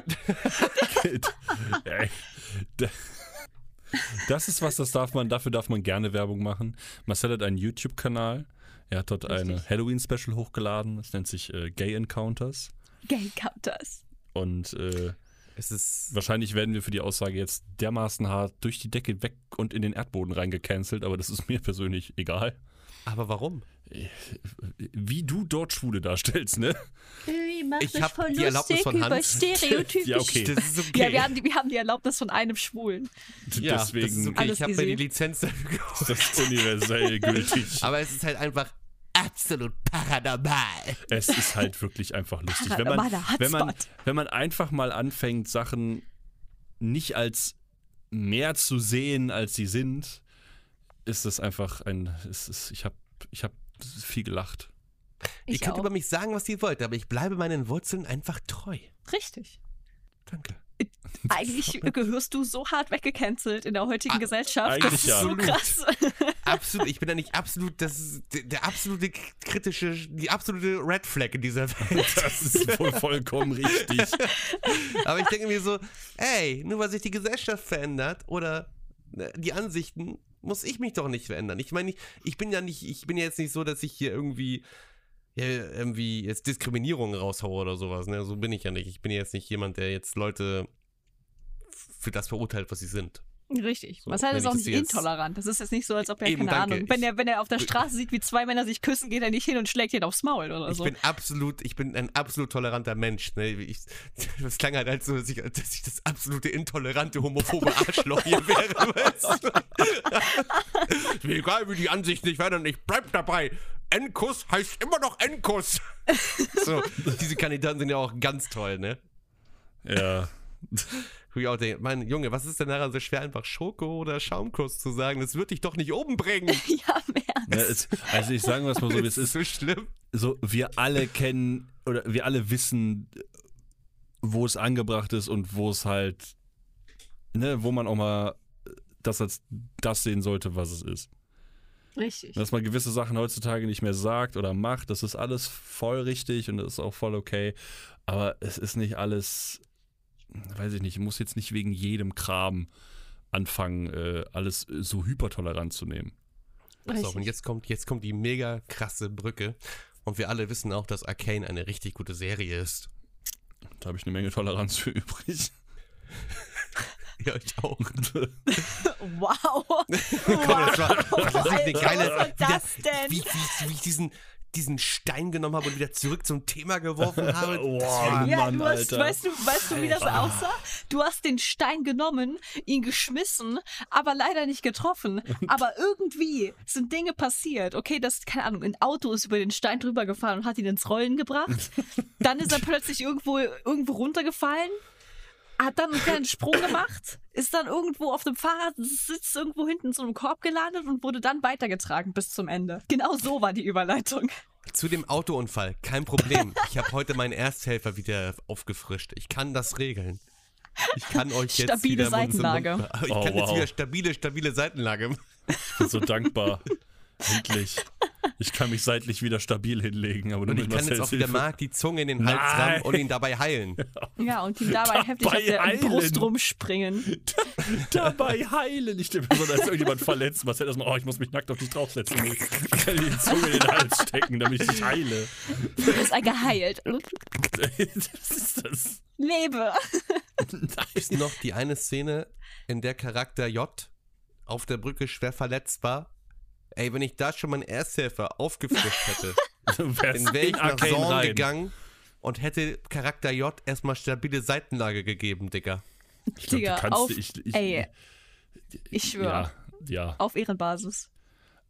Das ist was, das darf man, dafür darf man gerne Werbung machen. Marcel hat einen YouTube-Kanal. Er hat dort eine Richtig. Halloween-Special hochgeladen. Das nennt sich äh, Gay Encounters. Gay Counters. Und äh, Es ist. wahrscheinlich werden wir für die Aussage jetzt dermaßen hart durch die Decke weg und in den Erdboden reingecancelt, aber das ist mir persönlich egal. Aber warum? Wie du dort Schwule darstellst, ne? Ich mach Ich mich hab voll die Erlaubnis lustig von über Hans. Stereotypen. Ja, okay. Das ist okay. Ja, wir haben, die, wir haben die Erlaubnis von einem Schwulen. Ja, das ist Deswegen okay. Ich habe mir die. Lizenz dafür geholt. ist das universell gültig. Aber es ist halt einfach absolut paranormal. Es ist halt wirklich einfach lustig. Wenn man, wenn, man, wenn man einfach mal anfängt, Sachen nicht als mehr zu sehen, als sie sind, ist es einfach ein. Es ist, ich habe ich hab viel gelacht. Ihr Ich könnt auch. über mich sagen, was ihr wollt, aber ich bleibe meinen Wurzeln einfach treu. Richtig. Danke. Eigentlich gehörst du so hart weggecancelt in der heutigen Ah, Gesellschaft. eigentlich das ist ja. so krass. Absolut, ich bin da nicht absolut, das ist der, absolute kritische, die absolute Red Flag in dieser Welt. Das ist wohl vollkommen richtig. Aber ich denke mir so, ey, nur weil sich die Gesellschaft verändert oder äh, die Ansichten, muss ich mich doch nicht verändern. Ich meine, ich, ich bin ja nicht, ich bin ja jetzt nicht so, dass ich hier irgendwie ja, irgendwie jetzt Diskriminierung raushaue oder sowas. Ne? So bin ich ja nicht. Ich bin ja jetzt nicht jemand, der jetzt Leute für das verurteilt, was sie sind. Richtig. So, Marcel wenn ist ich auch nicht intolerant. Das ist jetzt nicht so, als ob er, Eben, keine danke. Ahnung, wenn Ich- er, wenn er auf der Straße sieht, wie zwei Männer sich küssen, geht er nicht hin und schlägt ihn aufs Maul oder Ich so. bin absolut, ich bin ein absolut toleranter Mensch. Ne? Ich, das klang halt, halt so, dass ich, dass ich das absolute intolerante, homophobe Arschloch hier wäre. Weißt du? Mir egal, wie die Ansichten nicht werden, ich bleib dabei. N-Kuss heißt immer noch N-Kuss. so, diese Kandidaten sind ja auch ganz toll, ne? Ja. Wo ich auch denke, mein Junge, was ist denn daran so schwer, einfach Schoko oder Schaumkuss zu sagen? Das wird dich doch nicht oben bringen. ja, mehr. Ne, es, also ich sage mal so, wie es das ist. so schlimm. so, wir alle kennen oder wir alle wissen, wo es angebracht ist und wo es halt, ne, wo man auch mal das als das sehen sollte, was es ist. Richtig. Dass man gewisse Sachen heutzutage nicht mehr sagt oder macht, das ist alles voll richtig und das ist auch voll okay. Aber es ist nicht alles, weiß ich nicht, ich muss jetzt nicht wegen jedem Kram anfangen, äh, alles so hypertolerant zu nehmen. Pass auf, und jetzt kommt, jetzt kommt die mega krasse Brücke. Und wir alle wissen auch, dass Arcane eine richtig gute Serie ist. Da habe ich eine Menge Toleranz für übrig. Ja, ich auch. Wow. Komm, das war, das war eine geile. was war wie das Wie, denn? wie, wie ich diesen, diesen Stein genommen habe und wieder zurück zum Thema geworfen habe. War- Ja, Mann, du hast, Alter. weißt du, weißt du, wie das aussah? Du hast den Stein genommen, ihn geschmissen, aber leider nicht getroffen. Aber irgendwie sind Dinge passiert. Okay, das, keine Ahnung, ein Auto ist über den Stein drüber gefahren und hat ihn ins Rollen gebracht. Dann ist er plötzlich irgendwo, irgendwo runtergefallen. Hat dann einen kleinen Sprung gemacht, ist dann irgendwo auf dem Fahrrad, sitzt irgendwo hinten in so einem Korb gelandet und wurde dann weitergetragen bis zum Ende. Genau so war die Überleitung. Zu dem Autounfall, kein Problem. Ich habe heute meinen Ersthelfer wieder aufgefrischt. Ich kann das regeln. Ich kann euch jetzt Stabile wieder Mund zu Mund- Seitenlage. Ich Oh, kann jetzt wow. wieder stabile, stabile Seitenlage. Ich bin so dankbar. Endlich. Ich kann mich seitlich wieder stabil hinlegen, aber Und ich kann jetzt auch wieder. Marc die Zunge in den Hals Nein. rammen und ihn dabei heilen. Ja, und ihm dabei heftig auf Dabei der. Brust rumspringen. dabei heilen. Ich stelle mir so, als irgendjemand verletzt. Marcel erstmal, oh, ich muss mich nackt auf dich draufsetzen. Ich kann die Zunge in den Hals stecken, damit ich dich heile. Ist er geheilt. Was ist das? Lebe. Ist noch die eine Szene, in der Charakter J auf der Brücke schwer verletzt war. Ey, wenn ich da schon meinen Ersthelfer aufgefrischt hätte, dann wäre ich in nach Zorn gegangen und hätte Charakter J erstmal stabile Seitenlage gegeben, Digga. Ich glaub, Digga, du kannst auf- ich, ich, ey, Ich schwöre. Ja, ja. Auf Ehrenbasis.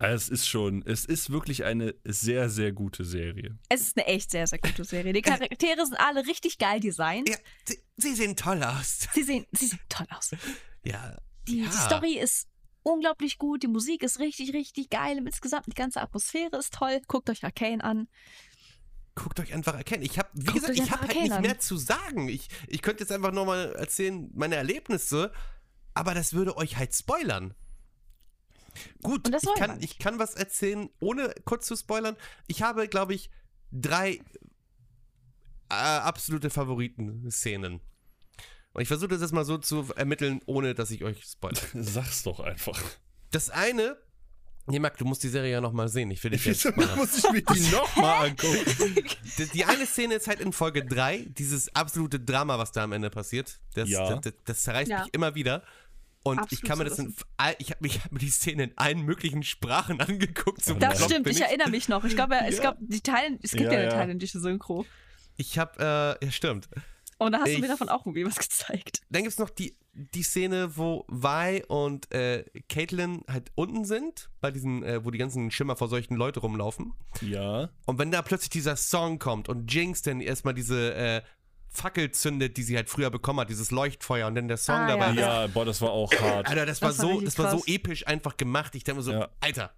Es ist schon, es ist wirklich eine sehr, sehr gute Serie. Es ist eine echt sehr, sehr gute Serie. Die Charaktere sind alle richtig geil designt. Ja, sie, sie sehen toll aus. Sie sehen, sie sehen toll aus. Ja. Die ja. Story ist unglaublich gut. Die Musik ist richtig, richtig geil. Insgesamt die ganze Atmosphäre ist toll. Guckt euch Arcane an. Guckt euch einfach erkennen. Ich habe, wie Guckt gesagt, ich habe halt Arcane nicht an. mehr zu sagen. Ich, ich könnte jetzt einfach nochmal erzählen, meine Erlebnisse, aber das würde euch halt spoilern. Gut, ich kann, ich kann was erzählen, ohne kurz zu spoilern. Ich habe, glaube ich, drei äh, absolute Favoriten-Szenen. Und ich versuche das jetzt mal so zu ermitteln, ohne dass ich euch spoilere. Sag's doch einfach. Das eine, nee, Marc, du musst die Serie ja nochmal sehen. Ich will dich jetzt Wieso muss ich mir die nochmal angucken? Die, die eine Szene ist halt in Folge 3, dieses absolute Drama, was da am Ende passiert. Das, Ja. das, das zerreißt Ja. mich immer wieder. Und ich Absolut kann mir das in, ich habe hab mir die Szene in allen möglichen Sprachen angeguckt. Zum Das Block stimmt, bin ich erinnere mich noch. Ich glaube, es, Ja. gab die Thailand, es gibt Ja, ja, eine ja. thailändische Synchro. Ich habe, äh, ja stimmt. Und da hast Ich- du mir davon auch irgendwie was gezeigt. Dann gibt es noch die, die Szene, wo Vi und äh, Caitlin halt unten sind, bei diesen, äh, wo die ganzen schimmerverseuchten Leute rumlaufen. Ja. Und wenn da plötzlich dieser Song kommt und Jinx dann erstmal diese äh, Fackel zündet, die sie halt früher bekommen hat, dieses Leuchtfeuer und dann der Song Ah, dabei ja. Ja, boah, das war auch hart. Alter, das war Das war so, das war so episch einfach gemacht. Ich dachte mir so, Ja. Alter.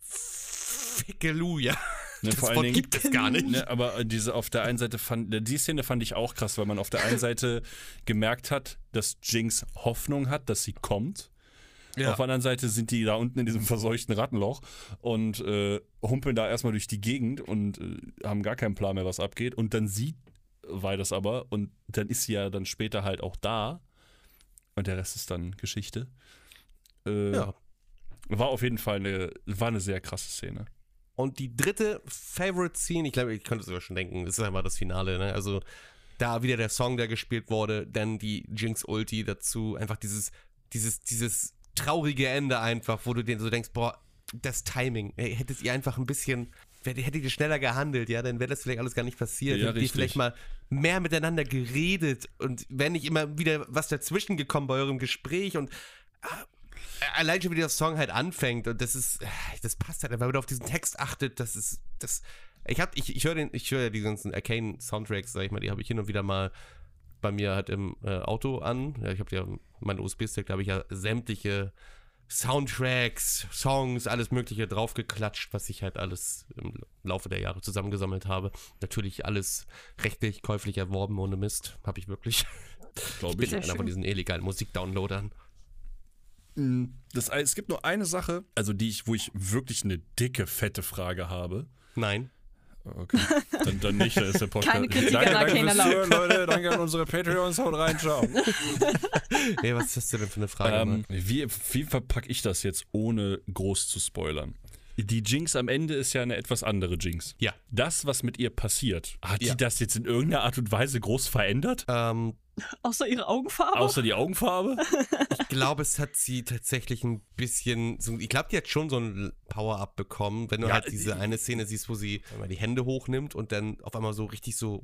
Fickeluja. Ne, Das vor Wort Dingen- gibt es gar nicht. Ne, aber diese auf der einen Seite fand, die Szene fand ich auch krass, weil man auf der einen Seite gemerkt hat, dass Jinx Hoffnung hat, dass sie kommt. Ja. Auf der anderen Seite sind die da unten in diesem verseuchten Rattenloch und äh, humpeln da erstmal durch die Gegend und äh, haben gar keinen Plan mehr, was abgeht. Und dann sieht Wei das aber und dann ist sie ja dann später halt auch da. Und der Rest ist dann Geschichte. Äh, Ja. War auf jeden Fall eine, war eine sehr krasse Szene. Und die dritte Favorite Scene, ich glaube, ich könnte es sogar schon denken, das ist einfach das Finale, ne? Also da wieder der Song, der gespielt wurde, dann die Jinx Ulti dazu, einfach dieses, dieses, dieses traurige Ende einfach, wo du dir so denkst, boah, das Timing, ey, hättet ihr einfach ein bisschen, hättet ihr schneller gehandelt, ja, dann wäre das vielleicht alles gar nicht passiert. Ja, Hättet ihr vielleicht mal mehr miteinander geredet und wäre nicht immer wieder was dazwischen gekommen bei eurem Gespräch und ah, allein schon wie der Song halt anfängt und das ist, das passt halt, weil man auf diesen Text achtet, das ist, das, ich hab, ich, ich höre den, ich höre ja die ganzen Arcane Soundtracks, sag ich mal, die habe ich hin und wieder mal bei mir halt im äh, Auto an. Ja, ich habe ja meinen USB-Stick, da habe ich ja sämtliche Soundtracks, Songs, alles Mögliche draufgeklatscht, was ich halt alles im Laufe der Jahre zusammengesammelt habe. Natürlich alles rechtlich, käuflich erworben, ohne Mist. Habe ich wirklich. Glaube Bin ich. Sehr einer von schön. diesen illegalen Musikdownloadern. Das, es gibt nur eine Sache, also die ich, wo ich wirklich eine dicke, fette Frage habe. Nein. Okay, dann, dann nicht, da ist der Podcast. Keine Kritik danke, an danke fürs. Zuhören, Leute. Danke an unsere Patreons. Haut rein, ciao. Nee, was ist das denn für eine Frage? ähm, wie, wie verpacke ich das jetzt, ohne groß zu spoilern? Die Jinx am Ende ist ja eine etwas andere Jinx. Ja. Das, was mit ihr passiert, hat Ja. die das jetzt in irgendeiner Art und Weise groß verändert? Ähm, Außer ihre Augenfarbe. Außer die Augenfarbe. Ich glaube, es hat sie tatsächlich ein bisschen. So, ich glaube, die hat schon so ein Power-Up bekommen, wenn du Ja, halt diese äh, eine Szene siehst, wo sie einmal die Hände hochnimmt und dann auf einmal so richtig so.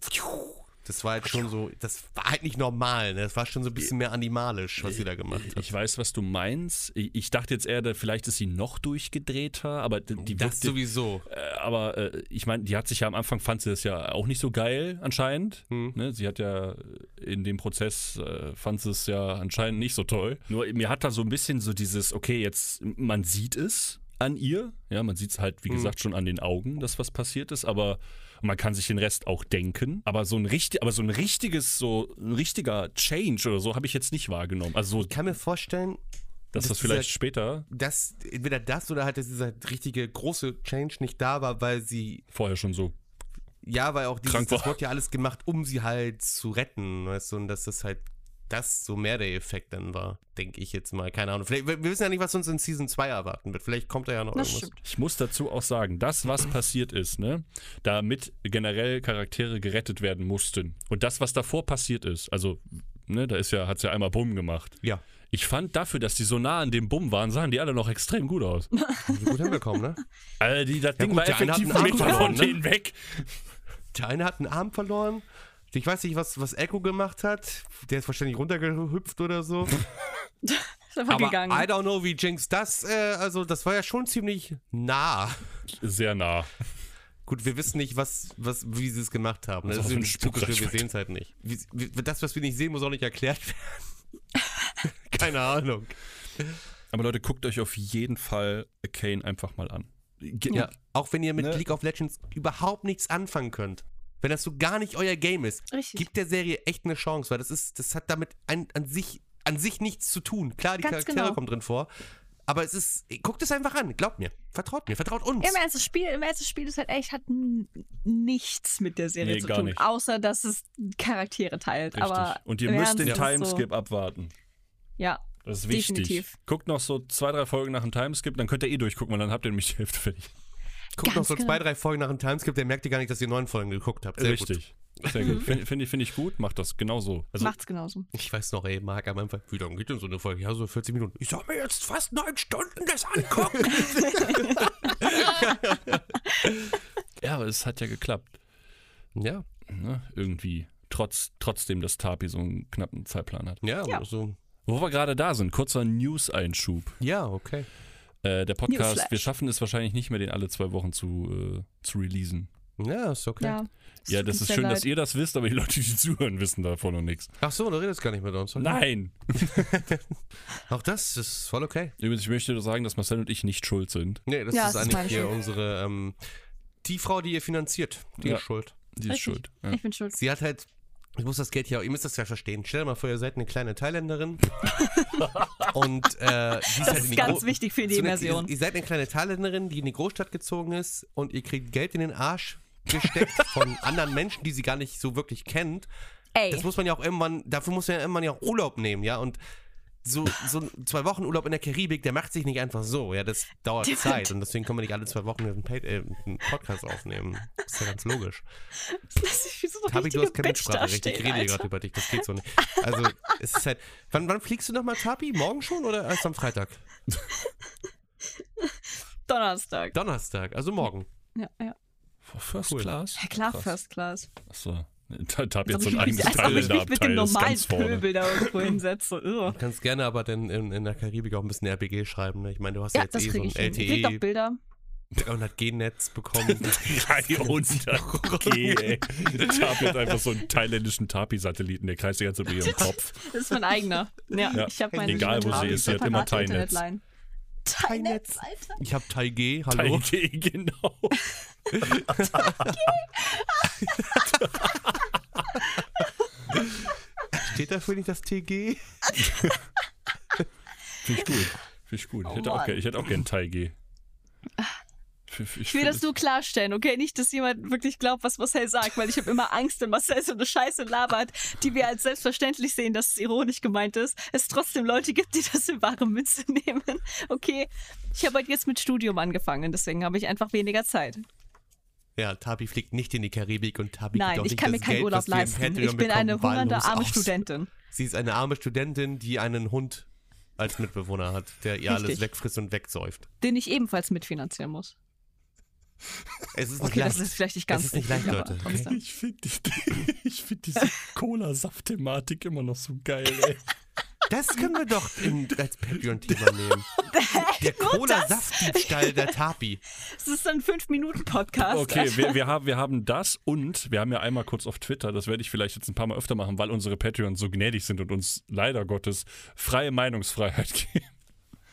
Das war halt schon so. Das war halt nicht normal, ne? Das war schon so ein bisschen mehr animalisch, was sie da gemacht hat. Ich weiß, was du meinst. Ich, dachte jetzt eher, vielleicht ist sie noch durchgedrehter, aber die, die das wirkte- sowieso. Äh, aber äh, ich meine, die hat sich ja am Anfang fand sie das ja auch nicht so geil anscheinend. Hm. Ne? Sie hat ja in dem Prozess äh, fand sie es ja anscheinend nicht so toll. Nur mir hat da so ein bisschen so dieses, okay, jetzt man sieht es an ihr, ja, man sieht es halt wie Hm. gesagt schon an den Augen, dass was passiert ist, aber man kann sich den Rest auch denken. Aber so ein richtig, aber so ein richtiges, so ein richtiger Change oder so habe ich jetzt nicht wahrgenommen. Also so, Ich kann mir vorstellen, dass dass das vielleicht dieser- später dass entweder das oder halt, dass dieser richtige große Change nicht da war, weil sie vorher schon so Ja, weil auch dieses, das wurde ja alles gemacht, um sie halt zu retten, weißt du, und dass das halt das so mehr der Effekt dann war, denke ich jetzt mal. Keine Ahnung. Vielleicht, wir wissen ja nicht, was uns in Season 2 erwarten wird. Vielleicht kommt da ja noch Das irgendwas. stimmt. Ich muss dazu auch sagen, das, was passiert ist, ne, damit generell Charaktere gerettet werden mussten und das, was davor passiert ist, also, ne, da ist ja, hat's ja einmal Bumm gemacht. Ja. Ich fand dafür, dass die so nah an dem Bumm waren, sahen die alle noch extrem gut aus. Gut hinbekommen, ne? Also die, das Ding gut, war der eine hat effektiv einen einen Meter Arm von verloren, ne? denen weg. Der eine hat einen Arm verloren. Ich weiß nicht, was, was Echo gemacht hat. Der ist wahrscheinlich runtergehüpft oder so. Ist einfach Aber gegangen. I don't know, wie Jinx das, äh, also das war ja schon ziemlich nah. Sehr nah. Gut, wir wissen nicht, was, was, wie sie es gemacht haben. Das auch ist ein Zukunft, wir sehen es halt nicht. Wie, wie, das, was wir nicht sehen, muss auch nicht erklärt werden. Keine Ahnung. Aber Leute, guckt euch auf jeden Fall Kane einfach mal an. Ge- Ja, auch wenn ihr mit Ne? League of Legends überhaupt nichts anfangen könnt. Wenn das so gar nicht euer Game ist, Richtig. gibt der Serie echt eine Chance, weil das ist, das hat damit ein, an sich, an sich nichts zu tun. Klar, die Ganz Charaktere genau. kommen drin vor, aber es ist, guckt es einfach an, glaubt mir, vertraut mir, vertraut uns. Im Ernst, das Spiel, im Ernst, das Spiel ist halt echt, hat nichts mit der Serie Nee, zu gar tun, nicht. außer dass es Charaktere teilt. Richtig. Aber und ihr müsst den Timeskip abwarten. So, ja, Das ist wichtig. Definitiv. Guckt noch so zwei, drei Folgen nach dem Timeskip, dann könnt ihr eh durchgucken, weil dann habt ihr nämlich die Hälfte fertig. Guckt noch ganz so genau. zwei, drei Folgen nach dem Timeskip, der merkt ihr gar nicht, dass ihr neun Folgen geguckt habt. Sehr Richtig. Sehr gut. Finde find ich, find ich gut, macht das genau so. Also, macht's genauso. Gut. Ich weiß noch, ey, Marc am Anfang, wie lange geht denn so eine Folge? Ja, so 40 Minuten. Ich soll mir jetzt fast neun Stunden das angucken. ja, aber es hat ja geklappt. ja, Ne? Irgendwie. Trotz, trotzdem, dass Tapi so einen knappen Zeitplan hat. ja, Ja. so. Wo wir gerade da sind, kurzer News-Einschub. Ja, okay. Äh, der Podcast, Newsflash. wir schaffen es wahrscheinlich nicht mehr, den alle zwei Wochen zu, äh, zu releasen. Ja, ist okay. Ja, Ja, das ist schön, leid. dass ihr das wisst, aber die Leute, die zuhören, wissen davon noch nichts. Ach so, du redest gar nicht mit uns. Okay. Nein! Auch das ist voll okay. Übrigens, ich möchte nur sagen, dass Marcel und ich nicht schuld sind. Nee, das Ja, ist ist eigentlich hier Schuld. unsere, ähm, die Frau, die ihr finanziert, die Ja. ist schuld. Die ist Richtig. schuld. Ja. Ich bin schuld. Sie hat halt, ich muss das Geld hier, ihr müsst das ja verstehen. Stell dir mal vor, ihr seid eine kleine Thailänderin und äh, die ist halt ist die ganz Gro- wichtig für die Immersion. Ihr, ihr seid eine kleine Thailänderin, die in die Großstadt gezogen ist und ihr kriegt Geld in den Arsch gesteckt von anderen Menschen, die sie gar nicht so wirklich kennt. Ey, Das muss man ja auch irgendwann, dafür muss man ja irgendwann ja auch Urlaub nehmen, ja. Und so, so zwei Wochen Urlaub in der Karibik, der macht sich nicht einfach so, ja. Das dauert Der Zeit und deswegen können wir nicht alle zwei Wochen einen, äh, einen Podcast aufnehmen. Das ist ja ganz logisch. lass ich wie so Tabi, du hast kein Bitch Mitspracherecht. Ich rede hier gerade über dich, das geht so nicht. Also, es ist halt. Wann, wann fliegst du nochmal, Tabi? Morgen schon oder erst am Freitag? Donnerstag. Donnerstag, also morgen. Ja, ja. First Cool. Class? ja klar, Krass. First Class. Achso. Tab Als jetzt so ein ich mich- eigenes als ob ich mich mit dem normalen. Pöbel da irgendwo hinsetze. Du kannst gerne aber dann in, in der Karibik auch ein bisschen RPG schreiben. Ne? Ich meine, du hast ja, Ja, jetzt eh so ein ich hin. Ich krieg doch LTE Bilder. 300G-Netz bekommen. 300 G, ey. Tab hat einfach so einen thailändischen Tapi-Satelliten, der kreist die ganze Zeit über ihrem Kopf. Das ist mein eigener. Ja, Ja. ich habe meine Egal, wo sie ist, sie hat immer Thai-Netz. Thai-Netz, Alter. Ich habe TaiG, hallo. 3G, genau. Steht dafür nicht das TG? Finde ich gut. Finde ich gut. Ich hätte, auch, ich hätte auch gern Thai-G. Ich will das nur klarstellen, okay? Nicht, dass jemand wirklich glaubt, was Marcel sagt, weil ich habe immer Angst, wenn Marcel so eine Scheiße labert, die wir als selbstverständlich sehen, dass es ironisch gemeint ist, es trotzdem Leute gibt, die das in wahre Münze nehmen. Okay, ich habe halt jetzt mit Studium angefangen, deswegen habe ich einfach weniger Zeit. Ja, Tapi fliegt nicht in die Karibik und Tapi Nein, ich nicht kann mir das keinen Geld, Urlaub leisten. Ich bin eine hungernde arme aus. Studentin. Sie ist eine arme Studentin, die einen Hund als Mitbewohner hat, der ihr alles Richtig. wegfrisst und wegsäuft. Den ich ebenfalls mitfinanzieren muss. Es ist nicht Okay, leicht. das ist vielleicht nicht ganz es ist nicht richtig, leicht, aber Leute. Okay? Ich finde die, find diese Cola-Saft-Thematik immer noch so geil, ey. Das können wir doch in, als Patreon-Thema nehmen. Der Cola-Saftdiebstahl der Tapi. Das ist ein 5-Minuten-Podcast. Okay, wir, wir, haben, wir haben das und wir haben ja einmal kurz auf Twitter, das werde ich vielleicht jetzt ein paar Mal öfter machen, weil unsere Patreons so gnädig sind und uns leider Gottes freie Meinungsfreiheit geben,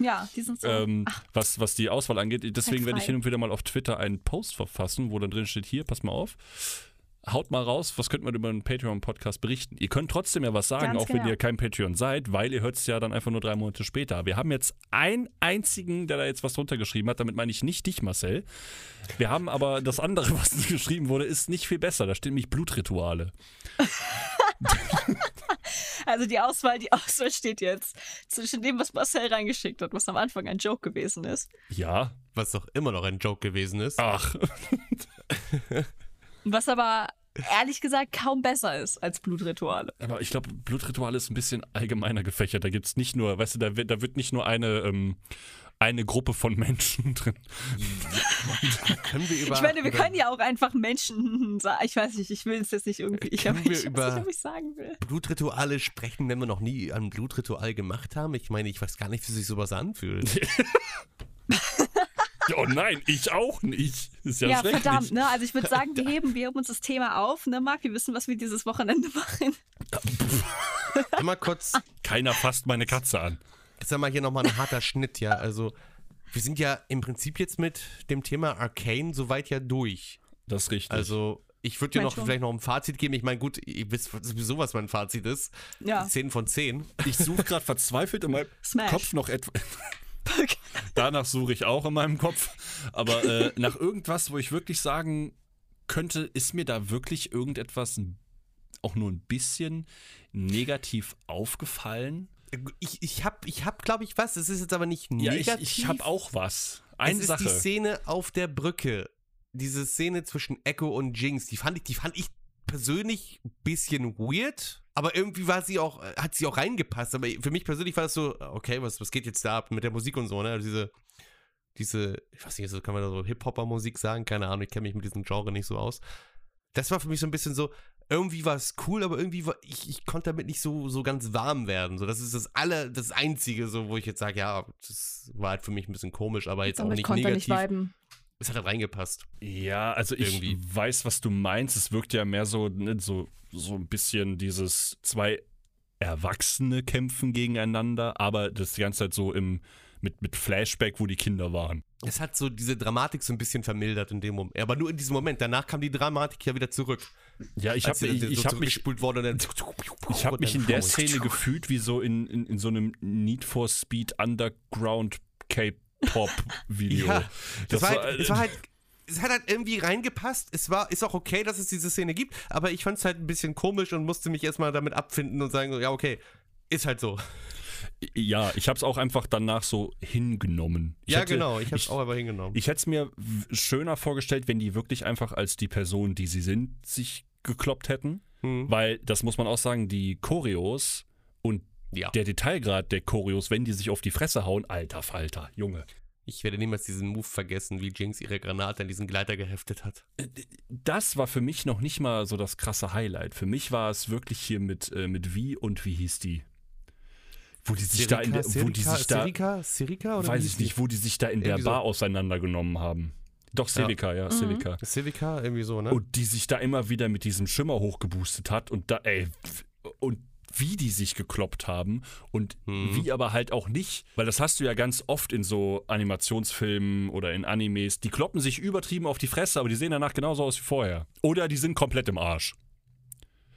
Ja, die sind so. ähm, was, was die Auswahl angeht. Deswegen werde ich hin und wieder mal auf Twitter einen Post verfassen, wo dann drin steht, hier, pass mal auf, haut mal raus, was könnte man über einen Patreon-Podcast berichten. Ihr könnt trotzdem ja was sagen, Ganz auch wenn genau. ihr kein Patreon seid, weil ihr hört es ja dann einfach nur drei Monate später. Wir haben jetzt einen einzigen, der da jetzt was drunter geschrieben hat, damit meine ich nicht dich, Marcel. Wir haben aber das andere, was geschrieben wurde, ist nicht viel besser. Da steht nämlich Blutrituale. Also die Auswahl, die Auswahl steht jetzt zwischen dem, was Marcel reingeschickt hat, was am Anfang ein Joke gewesen ist. Ja. Was doch immer noch ein Joke gewesen ist. Ach. Was aber ehrlich gesagt kaum besser ist als Blutrituale. Aber ich glaube, Blutrituale ist ein bisschen allgemeiner gefächert. Da gibt es nicht nur, weißt du, da wird, da wird nicht nur eine, ähm, eine Gruppe von Menschen drin. Können wir über. Ich meine, wir über können ja auch einfach Menschen sagen. Ich weiß nicht, ich will es jetzt nicht irgendwie. Ich, weiß über- nicht, ob ich sagen will. Blutrituale sprechen, wenn wir noch nie ein Blutritual gemacht haben. Ich meine, ich weiß gar nicht, wie sich sowas anfühlt. Oh nein, ich auch nicht. Ist ja, Ja, verdammt, ne? Also ich würde sagen, wir heben, wir heben uns das Thema auf, ne, Marc? Wir wissen, was wir dieses Wochenende machen. Immer kurz, Keiner fasst meine Katze an. Ich sag mal hier nochmal ein harter Schnitt, ja. Also, wir sind ja im Prinzip jetzt mit dem Thema Arcane soweit ja durch. Das ist richtig. Also, ich würde dir Mein noch schon. vielleicht noch ein Fazit geben. Ich meine, gut, ihr wisst sowieso, was mein Fazit ist. Ja. 10 von 10. ich suche gerade verzweifelt in meinem Smash. Kopf noch etwas. Danach suche ich auch in meinem Kopf. Aber äh, nach irgendwas, wo ich wirklich sagen könnte, ist mir da wirklich irgendetwas auch nur ein bisschen negativ aufgefallen? Ich, ich hab, ich hab glaube ich, was. Es ist jetzt aber nicht Ja, ich, negativ. ich habe auch was. Eine es ist Sache. die Szene auf der Brücke. Diese Szene zwischen Echo und Jinx, die fand ich, die fand ich persönlich ein bisschen weird. Aber irgendwie war sie auch, äh, hat sie auch reingepasst. Aber für mich persönlich war das so, okay, was, was geht jetzt da ab mit der Musik und so, ne? Diese, diese, ich weiß nicht, kann man da so Hip-Hopper-Musik sagen? Keine Ahnung, ich kenne mich mit diesem Genre nicht so aus. Das war für mich so ein bisschen so, irgendwie war es cool, aber irgendwie war, ich, ich konnte damit nicht so, so ganz warm werden. So, das ist das aller, das Einzige, so, wo ich jetzt sage, ja, das war halt für mich ein bisschen komisch, aber jetzt auch Damit nicht konnte er nicht negativ. viben. es hat halt reingepasst. Ja, also ich Irgendwie. weiß, was du meinst. Es wirkt ja mehr so, ne, so, so ein bisschen dieses zwei Erwachsene kämpfen gegeneinander, aber das die ganze Zeit so im, mit, mit Flashback, wo die Kinder waren. Es hat so diese Dramatik so ein bisschen vermildert in dem Moment. Aber nur in diesem Moment. Danach kam die Dramatik ja wieder zurück. Ja, ich habe ich, so hab mich, worden und dann. ich hab und mich in der. Szene gefühlt wie so in, in, in so einem Need for Speed Underground K-Pop-Video. Ja, das, war, war, halt, es war halt. Es hat halt irgendwie reingepasst. Es war, ist auch okay, dass es diese Szene gibt, aber ich fand es halt ein bisschen komisch und musste mich erstmal damit abfinden und sagen, ja, okay, ist halt so. Ja, ich habe es auch einfach danach so hingenommen. Ich ja, hätte- genau, ich hab's ich- auch aber hingenommen. Ich hätte es mir schöner vorgestellt, wenn die wirklich einfach als die Person, die sie sind, sich gekloppt hätten. Hm. Weil, das muss man auch sagen, die Choreos und Ja. der Detailgrad der Choreos, wenn die sich auf die Fresse hauen, alter Falter, Junge. Ich werde niemals diesen Move vergessen, wie Jinx ihre Granate an diesen Gleiter geheftet hat. Das war für mich noch nicht mal so das krasse Highlight. Für mich war es wirklich hier mit, äh, mit wie und wie hieß die? Wo die sich da in der, wo die sich da, Sirika? Sirika? Oder weiß ich nicht, wo die sich da in der Irgendwie so. Bar auseinandergenommen haben. Doch, Civica, ja, Civica. Civica, irgendwie so, ne? Und die sich da immer wieder mit diesem Schimmer hochgeboostet hat und da, ey, und wie die sich gekloppt haben und Mhm. wie aber halt auch nicht, weil das hast du ja ganz oft in so Animationsfilmen oder in Animes, die kloppen sich übertrieben auf die Fresse, aber die sehen danach genauso aus wie vorher. Oder die sind komplett im Arsch.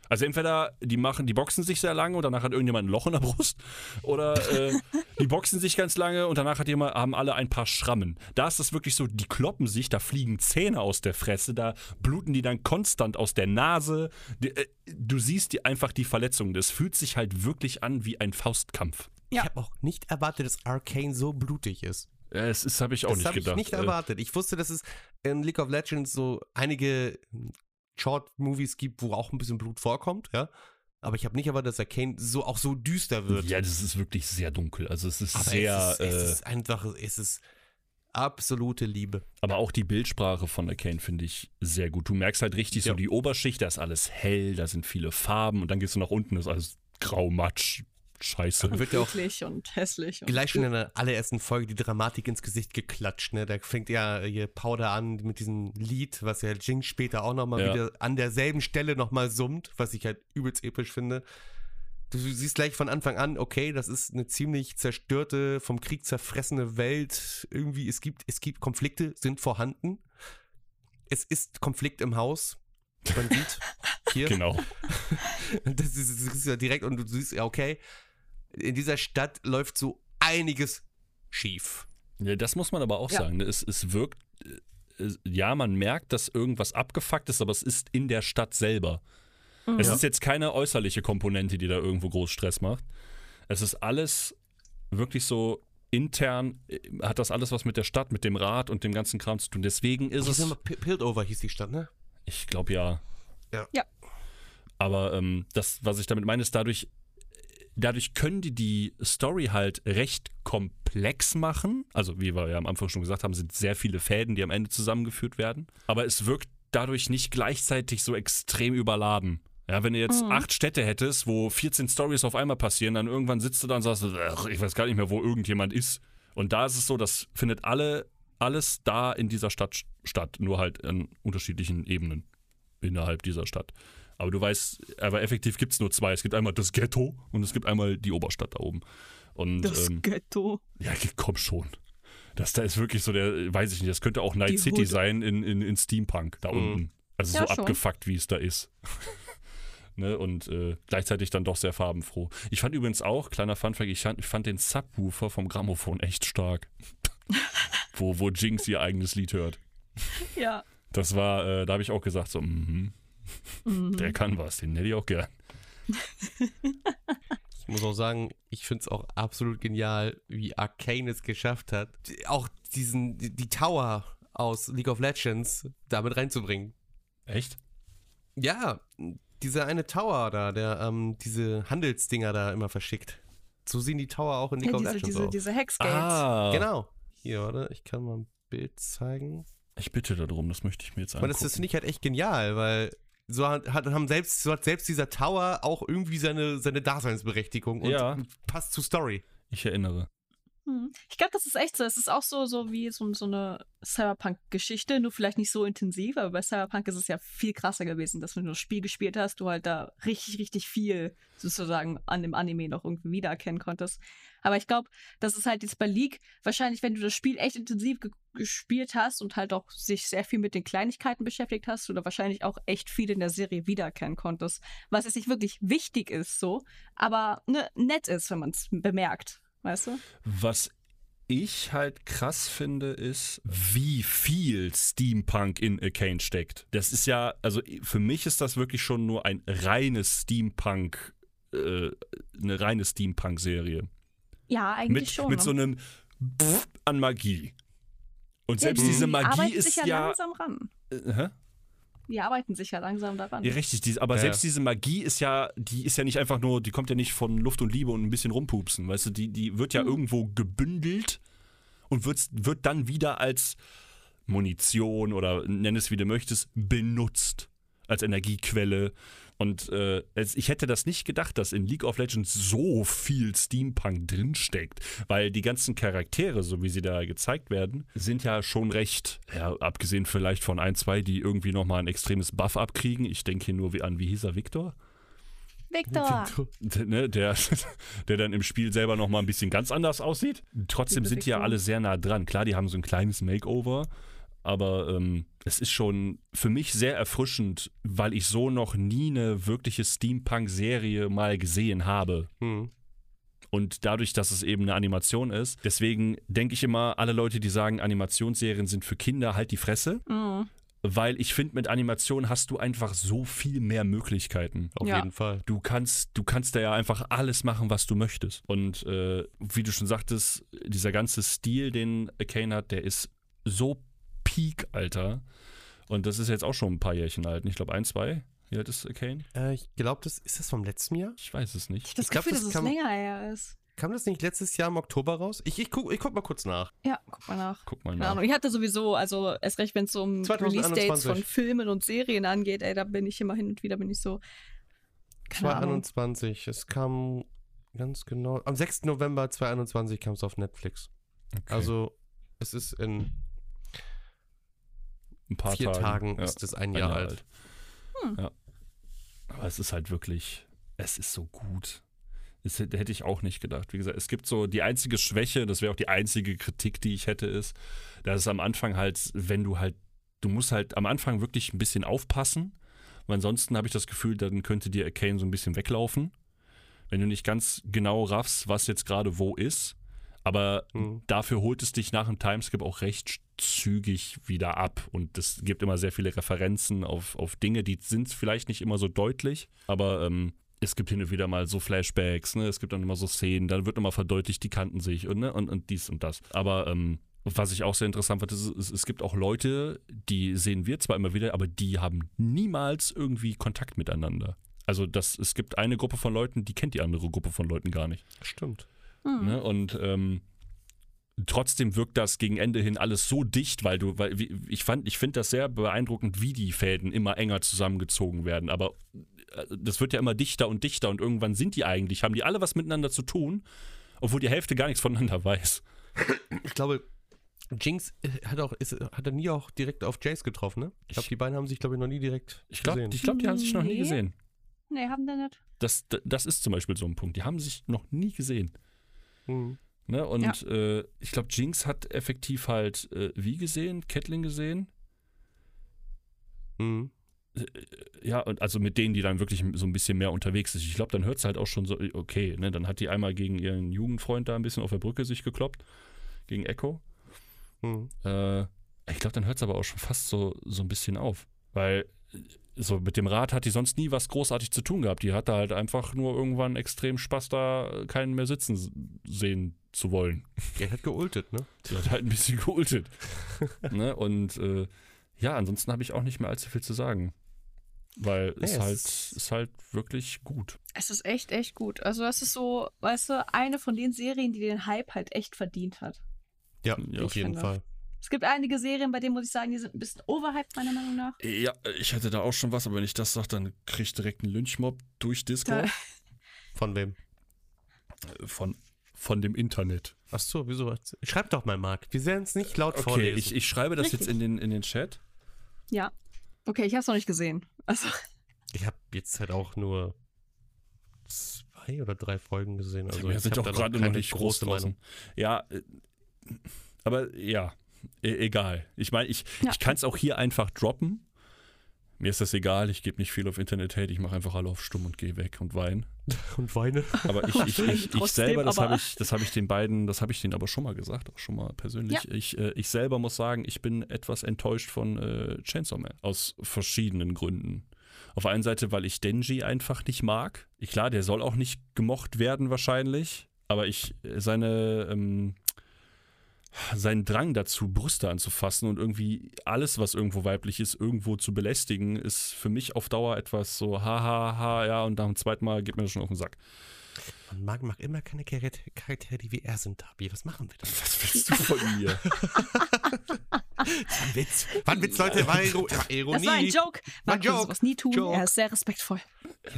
Also entweder die machen, die boxen sich sehr lange und danach hat irgendjemand ein Loch in der Brust, oder äh, die boxen sich ganz lange und danach hat jemand, haben alle ein paar Schrammen. Da ist es wirklich so, die kloppen sich, da fliegen Zähne aus der Fresse, da bluten die dann konstant aus der Nase. Die, äh, du siehst die, einfach die Verletzungen. Das fühlt sich halt wirklich an wie ein Faustkampf. Ich habe auch nicht erwartet, dass Arcane so blutig ist. Ja, es ist, habe ich auch das nicht habe ich gedacht. nicht Äh, erwartet. Ich wusste, dass es in League of Legends so einige Short-Movies gibt, wo auch ein bisschen Blut vorkommt, ja. Aber ich habe nicht erwartet, dass Arcane so auch so düster wird. Ja, das ist wirklich sehr dunkel. Also es ist Aber sehr, es, ist, es äh, ist einfach, es ist absolute Liebe. aber auch die Bildsprache von Arcane finde ich sehr gut. Du merkst halt richtig Ja. so die Oberschicht, da ist alles hell, da sind viele Farben und dann gehst du nach unten, ist alles grau, matsch, scheiße. Und wird ja auch und hässlich. Und gleich schon in der allerersten Folge die Dramatik ins Gesicht geklatscht, ne? Da fängt ja hier Powder an mit diesem Lied, was ja Jinx später auch nochmal Ja. wieder an derselben Stelle nochmal summt, was ich halt übelst episch finde. Du siehst gleich von Anfang an, okay, das ist eine ziemlich zerstörte, vom Krieg zerfressene Welt. Irgendwie, es gibt, es gibt Konflikte, sind vorhanden. Es ist Konflikt im Haus. Man sieht hier. Genau. Das ist, das ist ja direkt und du siehst ja, okay, in dieser Stadt läuft so einiges schief. Ja, das muss man aber auch Ja. sagen. ne? Es, es wirkt, äh, es- ja, man merkt, dass irgendwas abgefuckt ist, aber es ist in der Stadt selber. Es Ja. ist jetzt keine äußerliche Komponente, die da irgendwo groß Stress macht. Es ist alles wirklich so intern, äh, hat das alles was mit der Stadt, mit dem Rat und dem ganzen Kram zu tun. Deswegen ist es, Piltover hieß die Stadt, ne? ich glaube ja. Ja. Ja. Aber ähm, das, was ich damit meine, ist dadurch, dadurch können die die Story halt recht komplex machen. Also, wie wir ja am Anfang schon gesagt haben, sind sehr viele Fäden, die am Ende zusammengeführt werden. Aber es wirkt dadurch nicht gleichzeitig so extrem überladen. Ja, wenn du jetzt Mhm. acht Städte hättest, wo 14 Stories auf einmal passieren, dann irgendwann sitzt du da und sagst, ach, ich weiß gar nicht mehr, wo irgendjemand ist. Und da ist es so, das findet alle, alles da in dieser Stadt statt, nur halt an unterschiedlichen Ebenen innerhalb dieser Stadt. Aber du weißt, aber effektiv gibt es nur zwei. Es gibt einmal das Ghetto und es gibt einmal die Oberstadt da oben. Und das ähm, Ghetto. ja, komm schon. Das da ist wirklich so der, weiß ich nicht, das könnte auch Night Die City Hood. sein in, in, in Steampunk da Mhm. unten. Also Ja, so schon. abgefuckt, wie es da ist. ne? Und äh, gleichzeitig dann doch sehr farbenfroh. Ich fand übrigens auch, kleiner Funfact, ich fand, ich fand den Subwoofer vom Grammophon echt stark. wo, wo Jinx ihr eigenes Lied hört. Ja. Das war, äh, da habe ich auch gesagt, so, mhm, Mhm. der kann was, den hätte ich auch gern. Ich muss auch sagen, ich finde es auch absolut genial, wie Arcane es geschafft hat, auch diesen, die, Tower aus League of Legends damit reinzubringen. Echt? Ja, dieser eine Tower da, der ähm, diese Handelsdinger da immer verschickt. So sehen die Tower auch in League Ja, of diese, Legends diese, aus. diese Hexgates. Ah, Genau. Hier, warte, ich kann mal ein Bild zeigen. Ich bitte darum, das möchte ich mir jetzt Aber angucken. das, das finde ich halt echt genial, weil so hat, hat, haben selbst, so hat selbst dieser Tower auch irgendwie seine, seine Daseinsberechtigung und Ja. passt zur Story. ich erinnere. Hm. Ich glaube, das ist echt so. Es ist auch so, so wie so, so eine Cyberpunk-Geschichte, nur vielleicht nicht so intensiv, aber bei Cyberpunk ist es ja viel krasser gewesen, dass wenn du das Spiel gespielt hast, du halt da richtig, richtig viel sozusagen an dem Anime noch irgendwie wiedererkennen konntest. Aber ich glaube, das ist halt jetzt bei League wahrscheinlich, wenn du das Spiel echt intensiv ge gespielt hast und halt auch sich sehr viel mit den Kleinigkeiten beschäftigt hast, da wahrscheinlich auch echt viel in der Serie wiedererkennen konntest. Was jetzt nicht wirklich wichtig ist, so, aber ne, nett ist, wenn man es bemerkt. Weißt du? Was ich halt krass finde, ist, wie viel Steampunk in Arcane steckt. Das ist ja, also für mich ist das wirklich schon nur ein reines Steampunk, äh, eine reine Steampunk-Serie. Ja, eigentlich Mit, schon. mit ne? so einem Pff an Magie. Und Ja, selbst die diese Magie arbeiten ist sich ja, ja. langsam ran. Äh, hä? Die arbeiten sich ja langsam daran. Ja, richtig. Die, aber Ja. selbst diese Magie ist ja, die ist ja nicht einfach nur, die kommt ja nicht von Luft und Liebe und ein bisschen rumpupsen, weißt du, die, die wird ja Mhm. irgendwo gebündelt und wird, wird dann wieder als Munition oder nenn es wie du möchtest, benutzt. Als Energiequelle. Und äh, ich hätte das nicht gedacht, dass in League of Legends so viel Steampunk drinsteckt, weil die ganzen Charaktere, so wie sie da gezeigt werden, sind ja schon recht, ja, abgesehen vielleicht von ein, zwei, die irgendwie nochmal ein extremes Buff abkriegen. Ich denke hier nur wie an, wie hieß er, Victor? Victor! D- Ne, der, der dann im Spiel selber nochmal ein bisschen ganz anders aussieht. Trotzdem sind die ja alle sehr nah dran. Klar, die haben so ein kleines Makeover, aber ähm, es ist schon für mich sehr erfrischend, weil ich so noch nie eine wirkliche Steampunk-Serie mal gesehen habe. Hm. Und dadurch, dass es eben eine Animation ist, deswegen denke ich immer, alle Leute, die sagen, Animationsserien sind für Kinder, halt die Fresse. Mhm. weil ich finde, mit Animation hast du einfach so viel mehr Möglichkeiten. Auf Ja. jeden Fall. Du kannst, du kannst da ja einfach alles machen, was du möchtest. Und äh, wie du schon sagtest, dieser ganze Stil, den Kane hat, der ist so peak, Alter. Und das ist jetzt auch schon ein paar Jährchen alt. Ich glaube, ein, zwei. Wie alt ist Kane? Äh, ich glaube, das ist das vom letzten Jahr. Ich weiß es nicht. Ich habe das Ich glaub, Gefühl, das dass es kann- länger her ist. Kam das nicht letztes Jahr im Oktober raus? Ich, ich, guck, ich guck mal kurz nach. Ja, guck mal nach. Guck mal Keine nach. Ahnung. Ich hatte sowieso, also erst recht, wenn es so um 2021. Release-Dates von Filmen und Serien angeht, ey, da bin ich immer hin und wieder, bin ich so. Keine Ahnung. 2021. Es kam ganz genau. Am 6. November 2021 kam es auf Netflix. Okay. Also, es ist in ein paar vier Tagen Ja. ist es ein Ein Jahr, Jahr alt. alt. Hm. Ja. Aber es ist halt wirklich, es ist so gut. Das hätte hätte ich auch nicht gedacht. Wie gesagt, es gibt so die einzige Schwäche, das wäre auch die einzige Kritik, die ich hätte, ist, dass es am Anfang halt, wenn du halt, du musst halt am Anfang wirklich ein bisschen aufpassen, weil ansonsten habe ich das Gefühl, dann könnte dir Arcane so ein bisschen weglaufen. Wenn du nicht ganz genau raffst, was jetzt gerade wo ist. Aber Mhm. dafür holt es dich nach dem Timeskip auch recht zügig wieder ab. Und es gibt immer sehr viele Referenzen auf, auf Dinge, die sind vielleicht nicht immer so deutlich, aber ähm, es gibt hin und wieder mal so Flashbacks, ne? es gibt dann immer so Szenen, dann wird immer verdeutlicht, die kannten sich und, ne? und, und dies und das. Aber ähm, was ich auch sehr interessant fand, ist, es, es gibt auch Leute, die sehen wir zwar immer wieder, aber die haben niemals irgendwie Kontakt miteinander. Also das, es gibt eine Gruppe von Leuten, die kennt die andere Gruppe von Leuten gar nicht. Stimmt. Hm. Ne? Und ähm, trotzdem wirkt das gegen Ende hin alles so dicht, weil du, weil ich fand, ich finde das sehr beeindruckend, wie die Fäden immer enger zusammengezogen werden. Aber äh, das wird ja immer dichter und dichter und irgendwann sind die eigentlich, haben die alle was miteinander zu tun, obwohl die Hälfte gar nichts voneinander weiß. Ich glaube, Jinx äh, hat auch, ist, hat er nie auch direkt auf Jace getroffen, ne? Ich glaube, die beiden haben sich, glaube ich, noch nie direkt Ich glaube, gesehen. ich glaub, die haben sich noch nie gesehen. Nee, haben wir nicht. Das, das ist zum Beispiel so ein Punkt. Die haben sich noch nie gesehen. Mhm. Ne? Und äh, ich glaube, Jinx hat effektiv halt äh, wie gesehen, Catelyn gesehen. Mhm. Ja, und also mit denen, die dann wirklich so ein bisschen mehr unterwegs ist. Ich glaube, dann hört es halt auch schon so, okay, ne, dann hat die einmal gegen ihren Jugendfreund da ein bisschen auf der Brücke sich gekloppt, gegen Echo. Mhm. Äh, ich glaube, dann hört es aber auch schon fast so, so ein bisschen auf. Weil äh, so mit dem Rad hat die sonst nie was großartig zu tun gehabt. Die hatte halt einfach nur irgendwann extrem Spaß, da keinen mehr sitzen sehen zu wollen. Der hat geultet, ne? Die hat halt ein bisschen geultet. ne? Und äh, ja, ansonsten habe ich auch nicht mehr allzu viel zu sagen. Weil es es halt, ist- ist halt wirklich gut. Es ist echt, echt gut. Also, das ist so, weißt du, eine von den Serien, die den Hype halt echt verdient hat. Ja, Ja, auf ich jeden finde. Fall. Es gibt einige Serien, bei denen muss ich sagen, die sind ein bisschen overhyped, meiner Meinung nach. Ja, ich hätte da auch schon was, aber wenn ich das sage, dann krieg ich direkt einen Lynchmob durch Discord Von wem? von, von dem Internet. Ach so, wieso? Schreib doch mal, Marc. Wir werden es nicht laut Okay, vorlesen. ich, ich schreibe das jetzt Richtig. in den, in den Chat. ja. Okay, ich hab's noch nicht gesehen. Also, Ich habe jetzt halt auch nur zwei oder drei Folgen gesehen. Also Wir ich sind noch gerade noch keine nicht groß draußen. Ja, äh, aber ja, e egal. Ich meine, ich, Ja. ich kann es auch hier einfach droppen. Mir ist das egal, ich gebe nicht viel auf Internet-Hate, ich mache einfach alle auf stumm und gehe weg und weine. Und weine. Aber ich, ich, ich, ich selber, das habe ich, das habe ich den beiden, das habe ich denen aber schon mal gesagt, auch schon mal persönlich. Ich, äh, ich selber muss sagen, ich bin etwas enttäuscht von äh, Chainsaw Man. Aus verschiedenen Gründen. Auf der einen Seite, weil ich Denji einfach nicht mag. Ich, klar, der soll auch nicht gemocht werden wahrscheinlich. Aber ich, äh, seine, ähm, seinen Drang dazu, Brüste anzufassen und irgendwie alles, was irgendwo weiblich ist, irgendwo zu belästigen, ist für mich auf Dauer etwas so, haha, ha, ha, ja, und nach dem zweiten Mal geht mir das schon auf den Sack. Und Marc macht immer keine Charakter- Charaktere, die wie er sind, Tabi. Was machen wir denn? Was willst du von mir? Das war ein Witz. War ein Witz, Leute. War Iro war Ironie. das war ein Joke. War ein Man kann Joke. sowas nie tun. Joke. Er ist sehr respektvoll.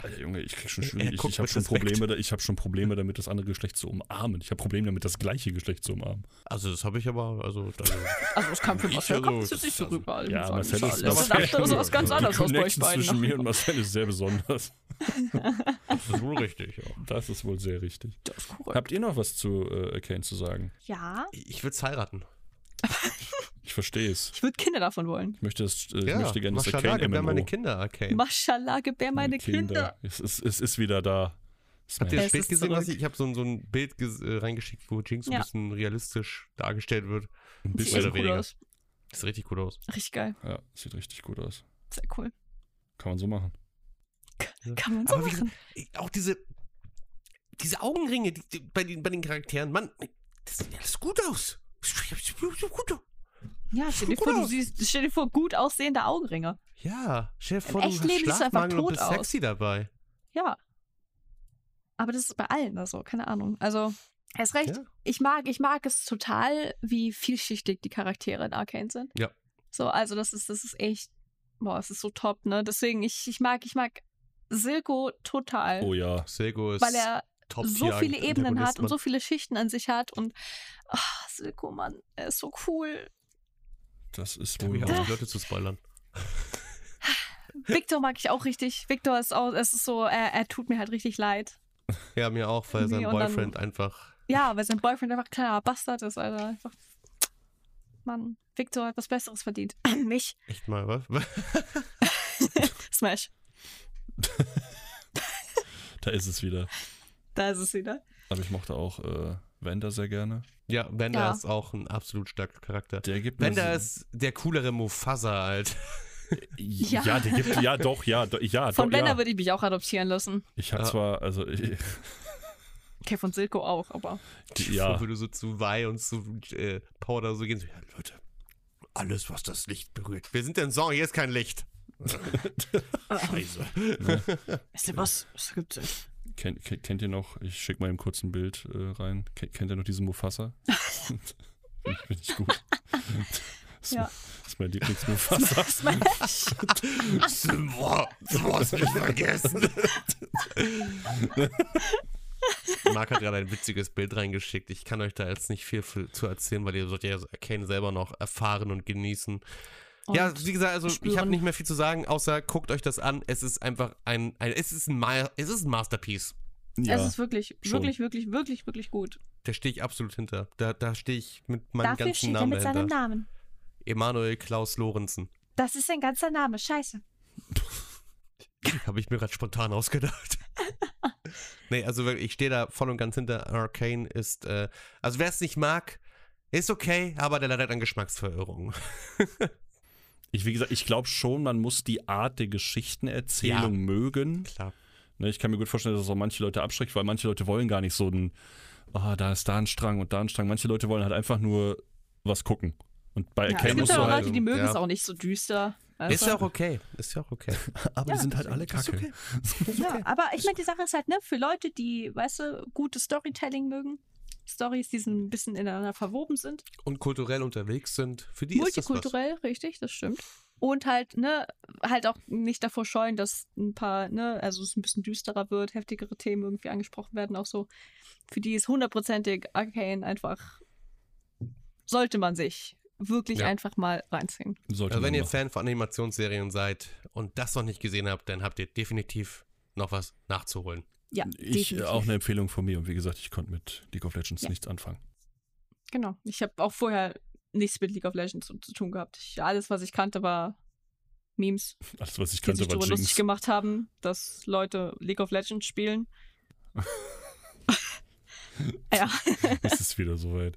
Alter, Junge, ich krieg schon Er- er schwierig. guckt Ich habe schon. Probleme, da- ich habe schon Probleme damit, das andere Geschlecht zu umarmen. Ich habe Probleme damit, das gleiche Geschlecht zu umarmen. Also, das habe ich aber. Also, also Also, es kam für Ich Marcel, also- kommt nicht so rüber. Ja, sagen Marcel ist, mal. Also, dachte, das ist was ganz anderes aus euch Connection beiden. zwischen mir und Marcel ist sehr besonders. das ist wohl richtig, ja. Das ist wohl sehr richtig. Das ist korrekt. Habt ihr noch was zu äh, Kane zu sagen? Ja, Ich würde es heiraten. Ich verstehe es. ich würde Kinder davon wollen. Ich möchte, das, äh, ich Ja, möchte gerne das Mashallah, Arcane gebär MMO. meine Kinder, Arcane. Maschallah, gebär meine Kinder. Es, ist, es ist wieder da. Habt ihr Es das Bild gesehen, was ich, ich habe so, ein- so ein Bild äh, reingeschickt, wo Jinx Ja. ein bisschen realistisch dargestellt wird. Ein Sieht bisschen. Mehr echt oder cool weniger. aus. Das sieht richtig gut aus. Richtig geil. Ja, sieht richtig gut aus. Sehr cool. Kann man so machen. Kann man so Aber machen. gesagt, auch diese, diese Augenringe die, die, bei, den, bei den Charakteren, Mann, das sieht alles gut aus. Das sieht gut aus. Ja, stell dir gut vor, du siehst, stell dir vor, gut aussehende Augenringe. Ja, stell dir Im vor, du hast siehst du einfach Schlafmangel und tot bist aus. sexy dabei. Ja. Aber das ist bei allen also, keine Ahnung. Also, er ist recht. Ja. Ich mag, ich mag es total, wie vielschichtig die Charaktere in Arcane sind. Ja. So, also das ist, das ist echt, boah, es ist so top, ne? Deswegen, ich, ich mag, ich mag Silko total. Oh ja. Sego ist weil er top so viele Ebenen hat und so viele Schichten an sich hat und ah, Silko, Mann, er ist so cool. Das ist wohl die Leute zu spoilern. Victor mag ich auch richtig. Victor ist auch, es ist so, er, er tut mir halt richtig leid. Ja, mir auch, weil sein Nee, dann- Boyfriend einfach. Ja, weil sein Boyfriend einfach ein kleiner Bastard ist, Alter. Einfach. Mann, Victor hat was Besseres verdient. Mich. Echt mal, was? Smash. Da ist es wieder. Da ist es wieder. Aber ich mochte auch äh, Wender sehr gerne. Ja, Wender Ja. ist auch ein absolut starker Charakter. Der gibt mir Wender so- ist der coolere Mufasa halt. Ja, Ja. der gibt, ja doch, ja, do, ja, Von doch, Bender ja. würde ich mich auch adoptieren lassen. Ich habe Ja. zwar, also, ich, Okay, von Silko auch, aber. ja, Wo du so zu Vi und zu äh, Powder so gehen. So, ja, Leute, alles, was das Licht berührt. Wir sind in Song, hier ist kein Licht. Scheiße. Weißt du was? Das gibt's nicht. Kennt, kennt, kennt ihr noch, ich schicke mal eben kurz ein Bild äh, rein. Kennt, kennt ihr noch diesen Mufasa? Finde ich, gut. Das, Ja. ist mein Lieblingsmufasa. Smash. Boah, boah, hast du mich vergessen. Marc hat gerade ein witziges Bild reingeschickt. Ich kann euch da jetzt nicht viel zu erzählen, weil ihr sollt ja Kane selber noch erfahren und genießen. Ja, wie gesagt, also ich spüren. habe nicht mehr viel zu sagen, außer guckt euch das an. Es ist einfach ein, ein es, ist ein Ma es ist ein Masterpiece. Ja, Es ist wirklich, schon. wirklich, wirklich, wirklich, wirklich gut. Da stehe ich absolut hinter. Da, da stehe ich mit meinem Dafür ganzen steht er Namen mit seinem dahinter. Namen. Emanuel Klaus Lorenzen. Das ist sein ganzer Name. Scheiße. Habe ich mir gerade spontan ausgedacht. nee, also wirklich, ich stehe da voll und ganz hinter. Arcane ist, äh, also wer es nicht mag, ist okay, aber der leidet an Geschmacksverirrungen. ich, wie gesagt, ich glaube schon, man muss die Art der Geschichtenerzählung Ja. mögen. Klar. Ne, ich kann mir gut vorstellen, dass das auch manche Leute abschreckt, weil manche Leute wollen gar nicht so ein, ah, da ist da ein Strang und da ein Strang. Manche Leute wollen halt einfach nur was gucken. Und bei Ja, Arcane es gibt ja auch halt. Leute, die mögen ja. es auch nicht so düster. Ist Also, ja auch okay. Ist ja auch okay. Aber Ja, die sind halt alle ist kacke. okay. ja, aber ich meine, die Sache ist halt, ne, für Leute, die, weißt du, gutes Storytelling mögen, Stories, die so ein bisschen ineinander verwoben sind, Und kulturell unterwegs sind, für die ist das was. multikulturell, richtig, das stimmt. Und halt, ne, halt auch nicht davor scheuen, dass ein paar, ne, also es ein bisschen düsterer wird, heftigere Themen irgendwie angesprochen werden, auch so. Für die ist hundertprozentig Arcane einfach, sollte man sich wirklich Ja. einfach mal reinziehen. Sollte Also wenn ihr machen. Fan von Animationsserien seid und das noch nicht gesehen habt, dann habt ihr definitiv noch was nachzuholen. Ja, Ich definitiv. auch eine Empfehlung von mir und wie gesagt, ich konnte mit League of Legends Ja. nichts anfangen. Genau. Ich habe auch vorher nichts mit League of Legends zu, zu tun gehabt. Ich, alles, was ich kannte, war Memes, Alles, was ich die kannte, sich war darüber lustig Jinx. gemacht haben, dass Leute League of Legends spielen. ja. Es ist wieder soweit.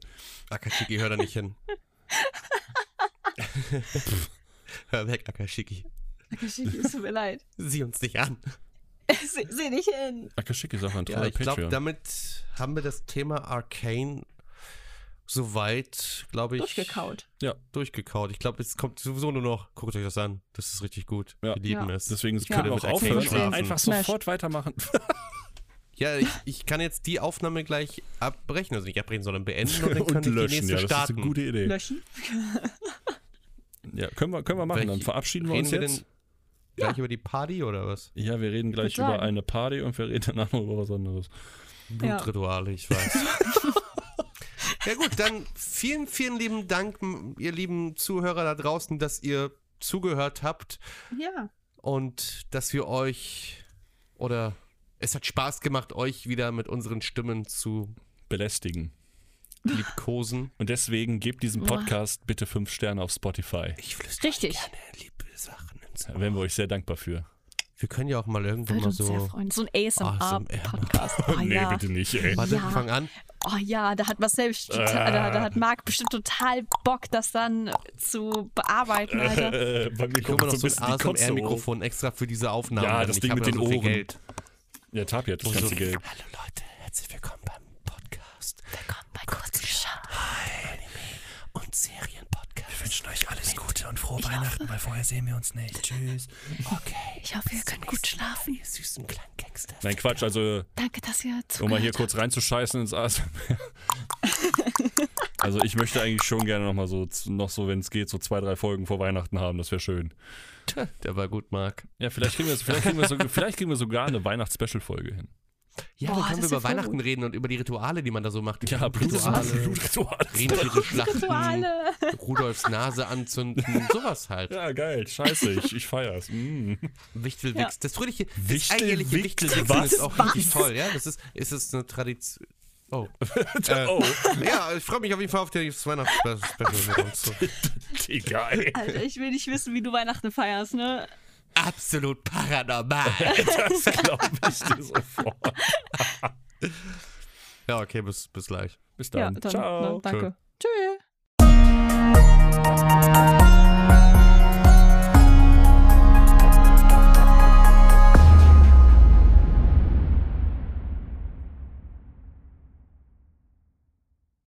Akashiki, hör da nicht hin. hör weg, Akashiki. Akashiki, es tut mir leid. Sieh uns nicht an. Seh, seh nicht hin. Akashiki ist auch ein Ja, ich glaube, damit haben wir das Thema Arcane soweit, glaube ich, Durchgekaut. durchgekaut. Ich glaube, es kommt sowieso nur noch, guckt euch das an. Das ist richtig gut. Ja. Wir lieben Ja. es. Deswegen Ja. können wir Mit auch aufhören einfach Smash. sofort weitermachen. Ja, ich, ich kann jetzt die Aufnahme gleich abbrechen. Also nicht abbrechen, sondern beenden und dann kann und ich die löschen, nächste ja, das starten. ist eine gute Idee. Löschen. Ja, können wir, können wir machen. Welche- Dann verabschieden wir uns wir jetzt. Denn gleich über die Party oder was? Ja, wir reden gleich über sagen. eine Party und wir reden danach noch über was anderes. Ja. Blutrituale, ich weiß. ja gut, dann vielen, vielen lieben Dank, ihr lieben Zuhörer da draußen, dass ihr zugehört habt Ja. und dass wir euch oder es hat Spaß gemacht, euch wieder mit unseren Stimmen zu Belästigen. liebkosen. Und deswegen gebt diesem Podcast bitte fünf Sterne auf Spotify. Ich flüstere Richtig. gerne liebe Sachen Da wären wir euch sehr dankbar für. Wir können ja auch mal irgendwann Würde mal uns sehr so. freuen. So ein ASMR-Podcast. Oh, nee, ja. bitte nicht, ey. Warte, Ja. fang an. Oh ja, da hat Marcel bestimmt total, da, da hat Marc bestimmt total Bock, das dann zu bearbeiten, Alter. Äh, bei mir kommt mir so noch ein so ein. ASMR-Mikrofon extra für diese Aufnahme. Ja, das ich Ding mit den so Ohren. Geld. Ja, Tapi hat das ganze so, Geld. Hallo Leute, herzlich willkommen beim Podcast Willkommen bei Kurzgeschaut. und Serienpodcast. Wir wünschen euch alles Gute und frohe Weihnachten, weil vorher sehen wir uns nicht. Tschüss. Okay. Ich hoffe, ihr könnt gut schlafen. Ihr süßen kleinen Gangster. Nein, Quatsch, also Danke, dass ihr um mal hier zugehört kurz reinzuscheißen ins ASMR. also ich möchte eigentlich schon gerne noch mal so, noch so, wenn es geht, so zwei, drei Folgen vor Weihnachten haben. Das wäre schön. Tja, Der war gut, Marc. Ja, vielleicht kriegen wir, vielleicht kriegen wir, so, vielleicht kriegen wir sogar eine Weihnachts-Special-Folge hin. Ja, Boah, dann können wir das über Weihnachten gut. reden und über die Rituale, die man da so macht. Ja, Blutrituale, Blutrituale. Rentiere schlachten, Rituale. Rudolfs Nase anzünden, sowas halt. Ja, geil. Scheiße, ich, ich feier's. Mm. Wichtelwix. Das fröhliche, das Wichtelwix? alljährliche Wichtelwichsen Was? ist auch richtig toll, ja? Das ist, ist es eine Tradition. Oh. Äh, Oh, Ja, ich freue mich auf jeden Fall auf das Weihnachtsspecial mit uns. egal. Alter, ich will nicht wissen, wie du Weihnachten feierst, ne? absolut paranormal. das glaube ich dir sofort. ja, okay, bis, bis gleich. Bis dann. Ja, dann Ciao. Na, danke. Tschüss.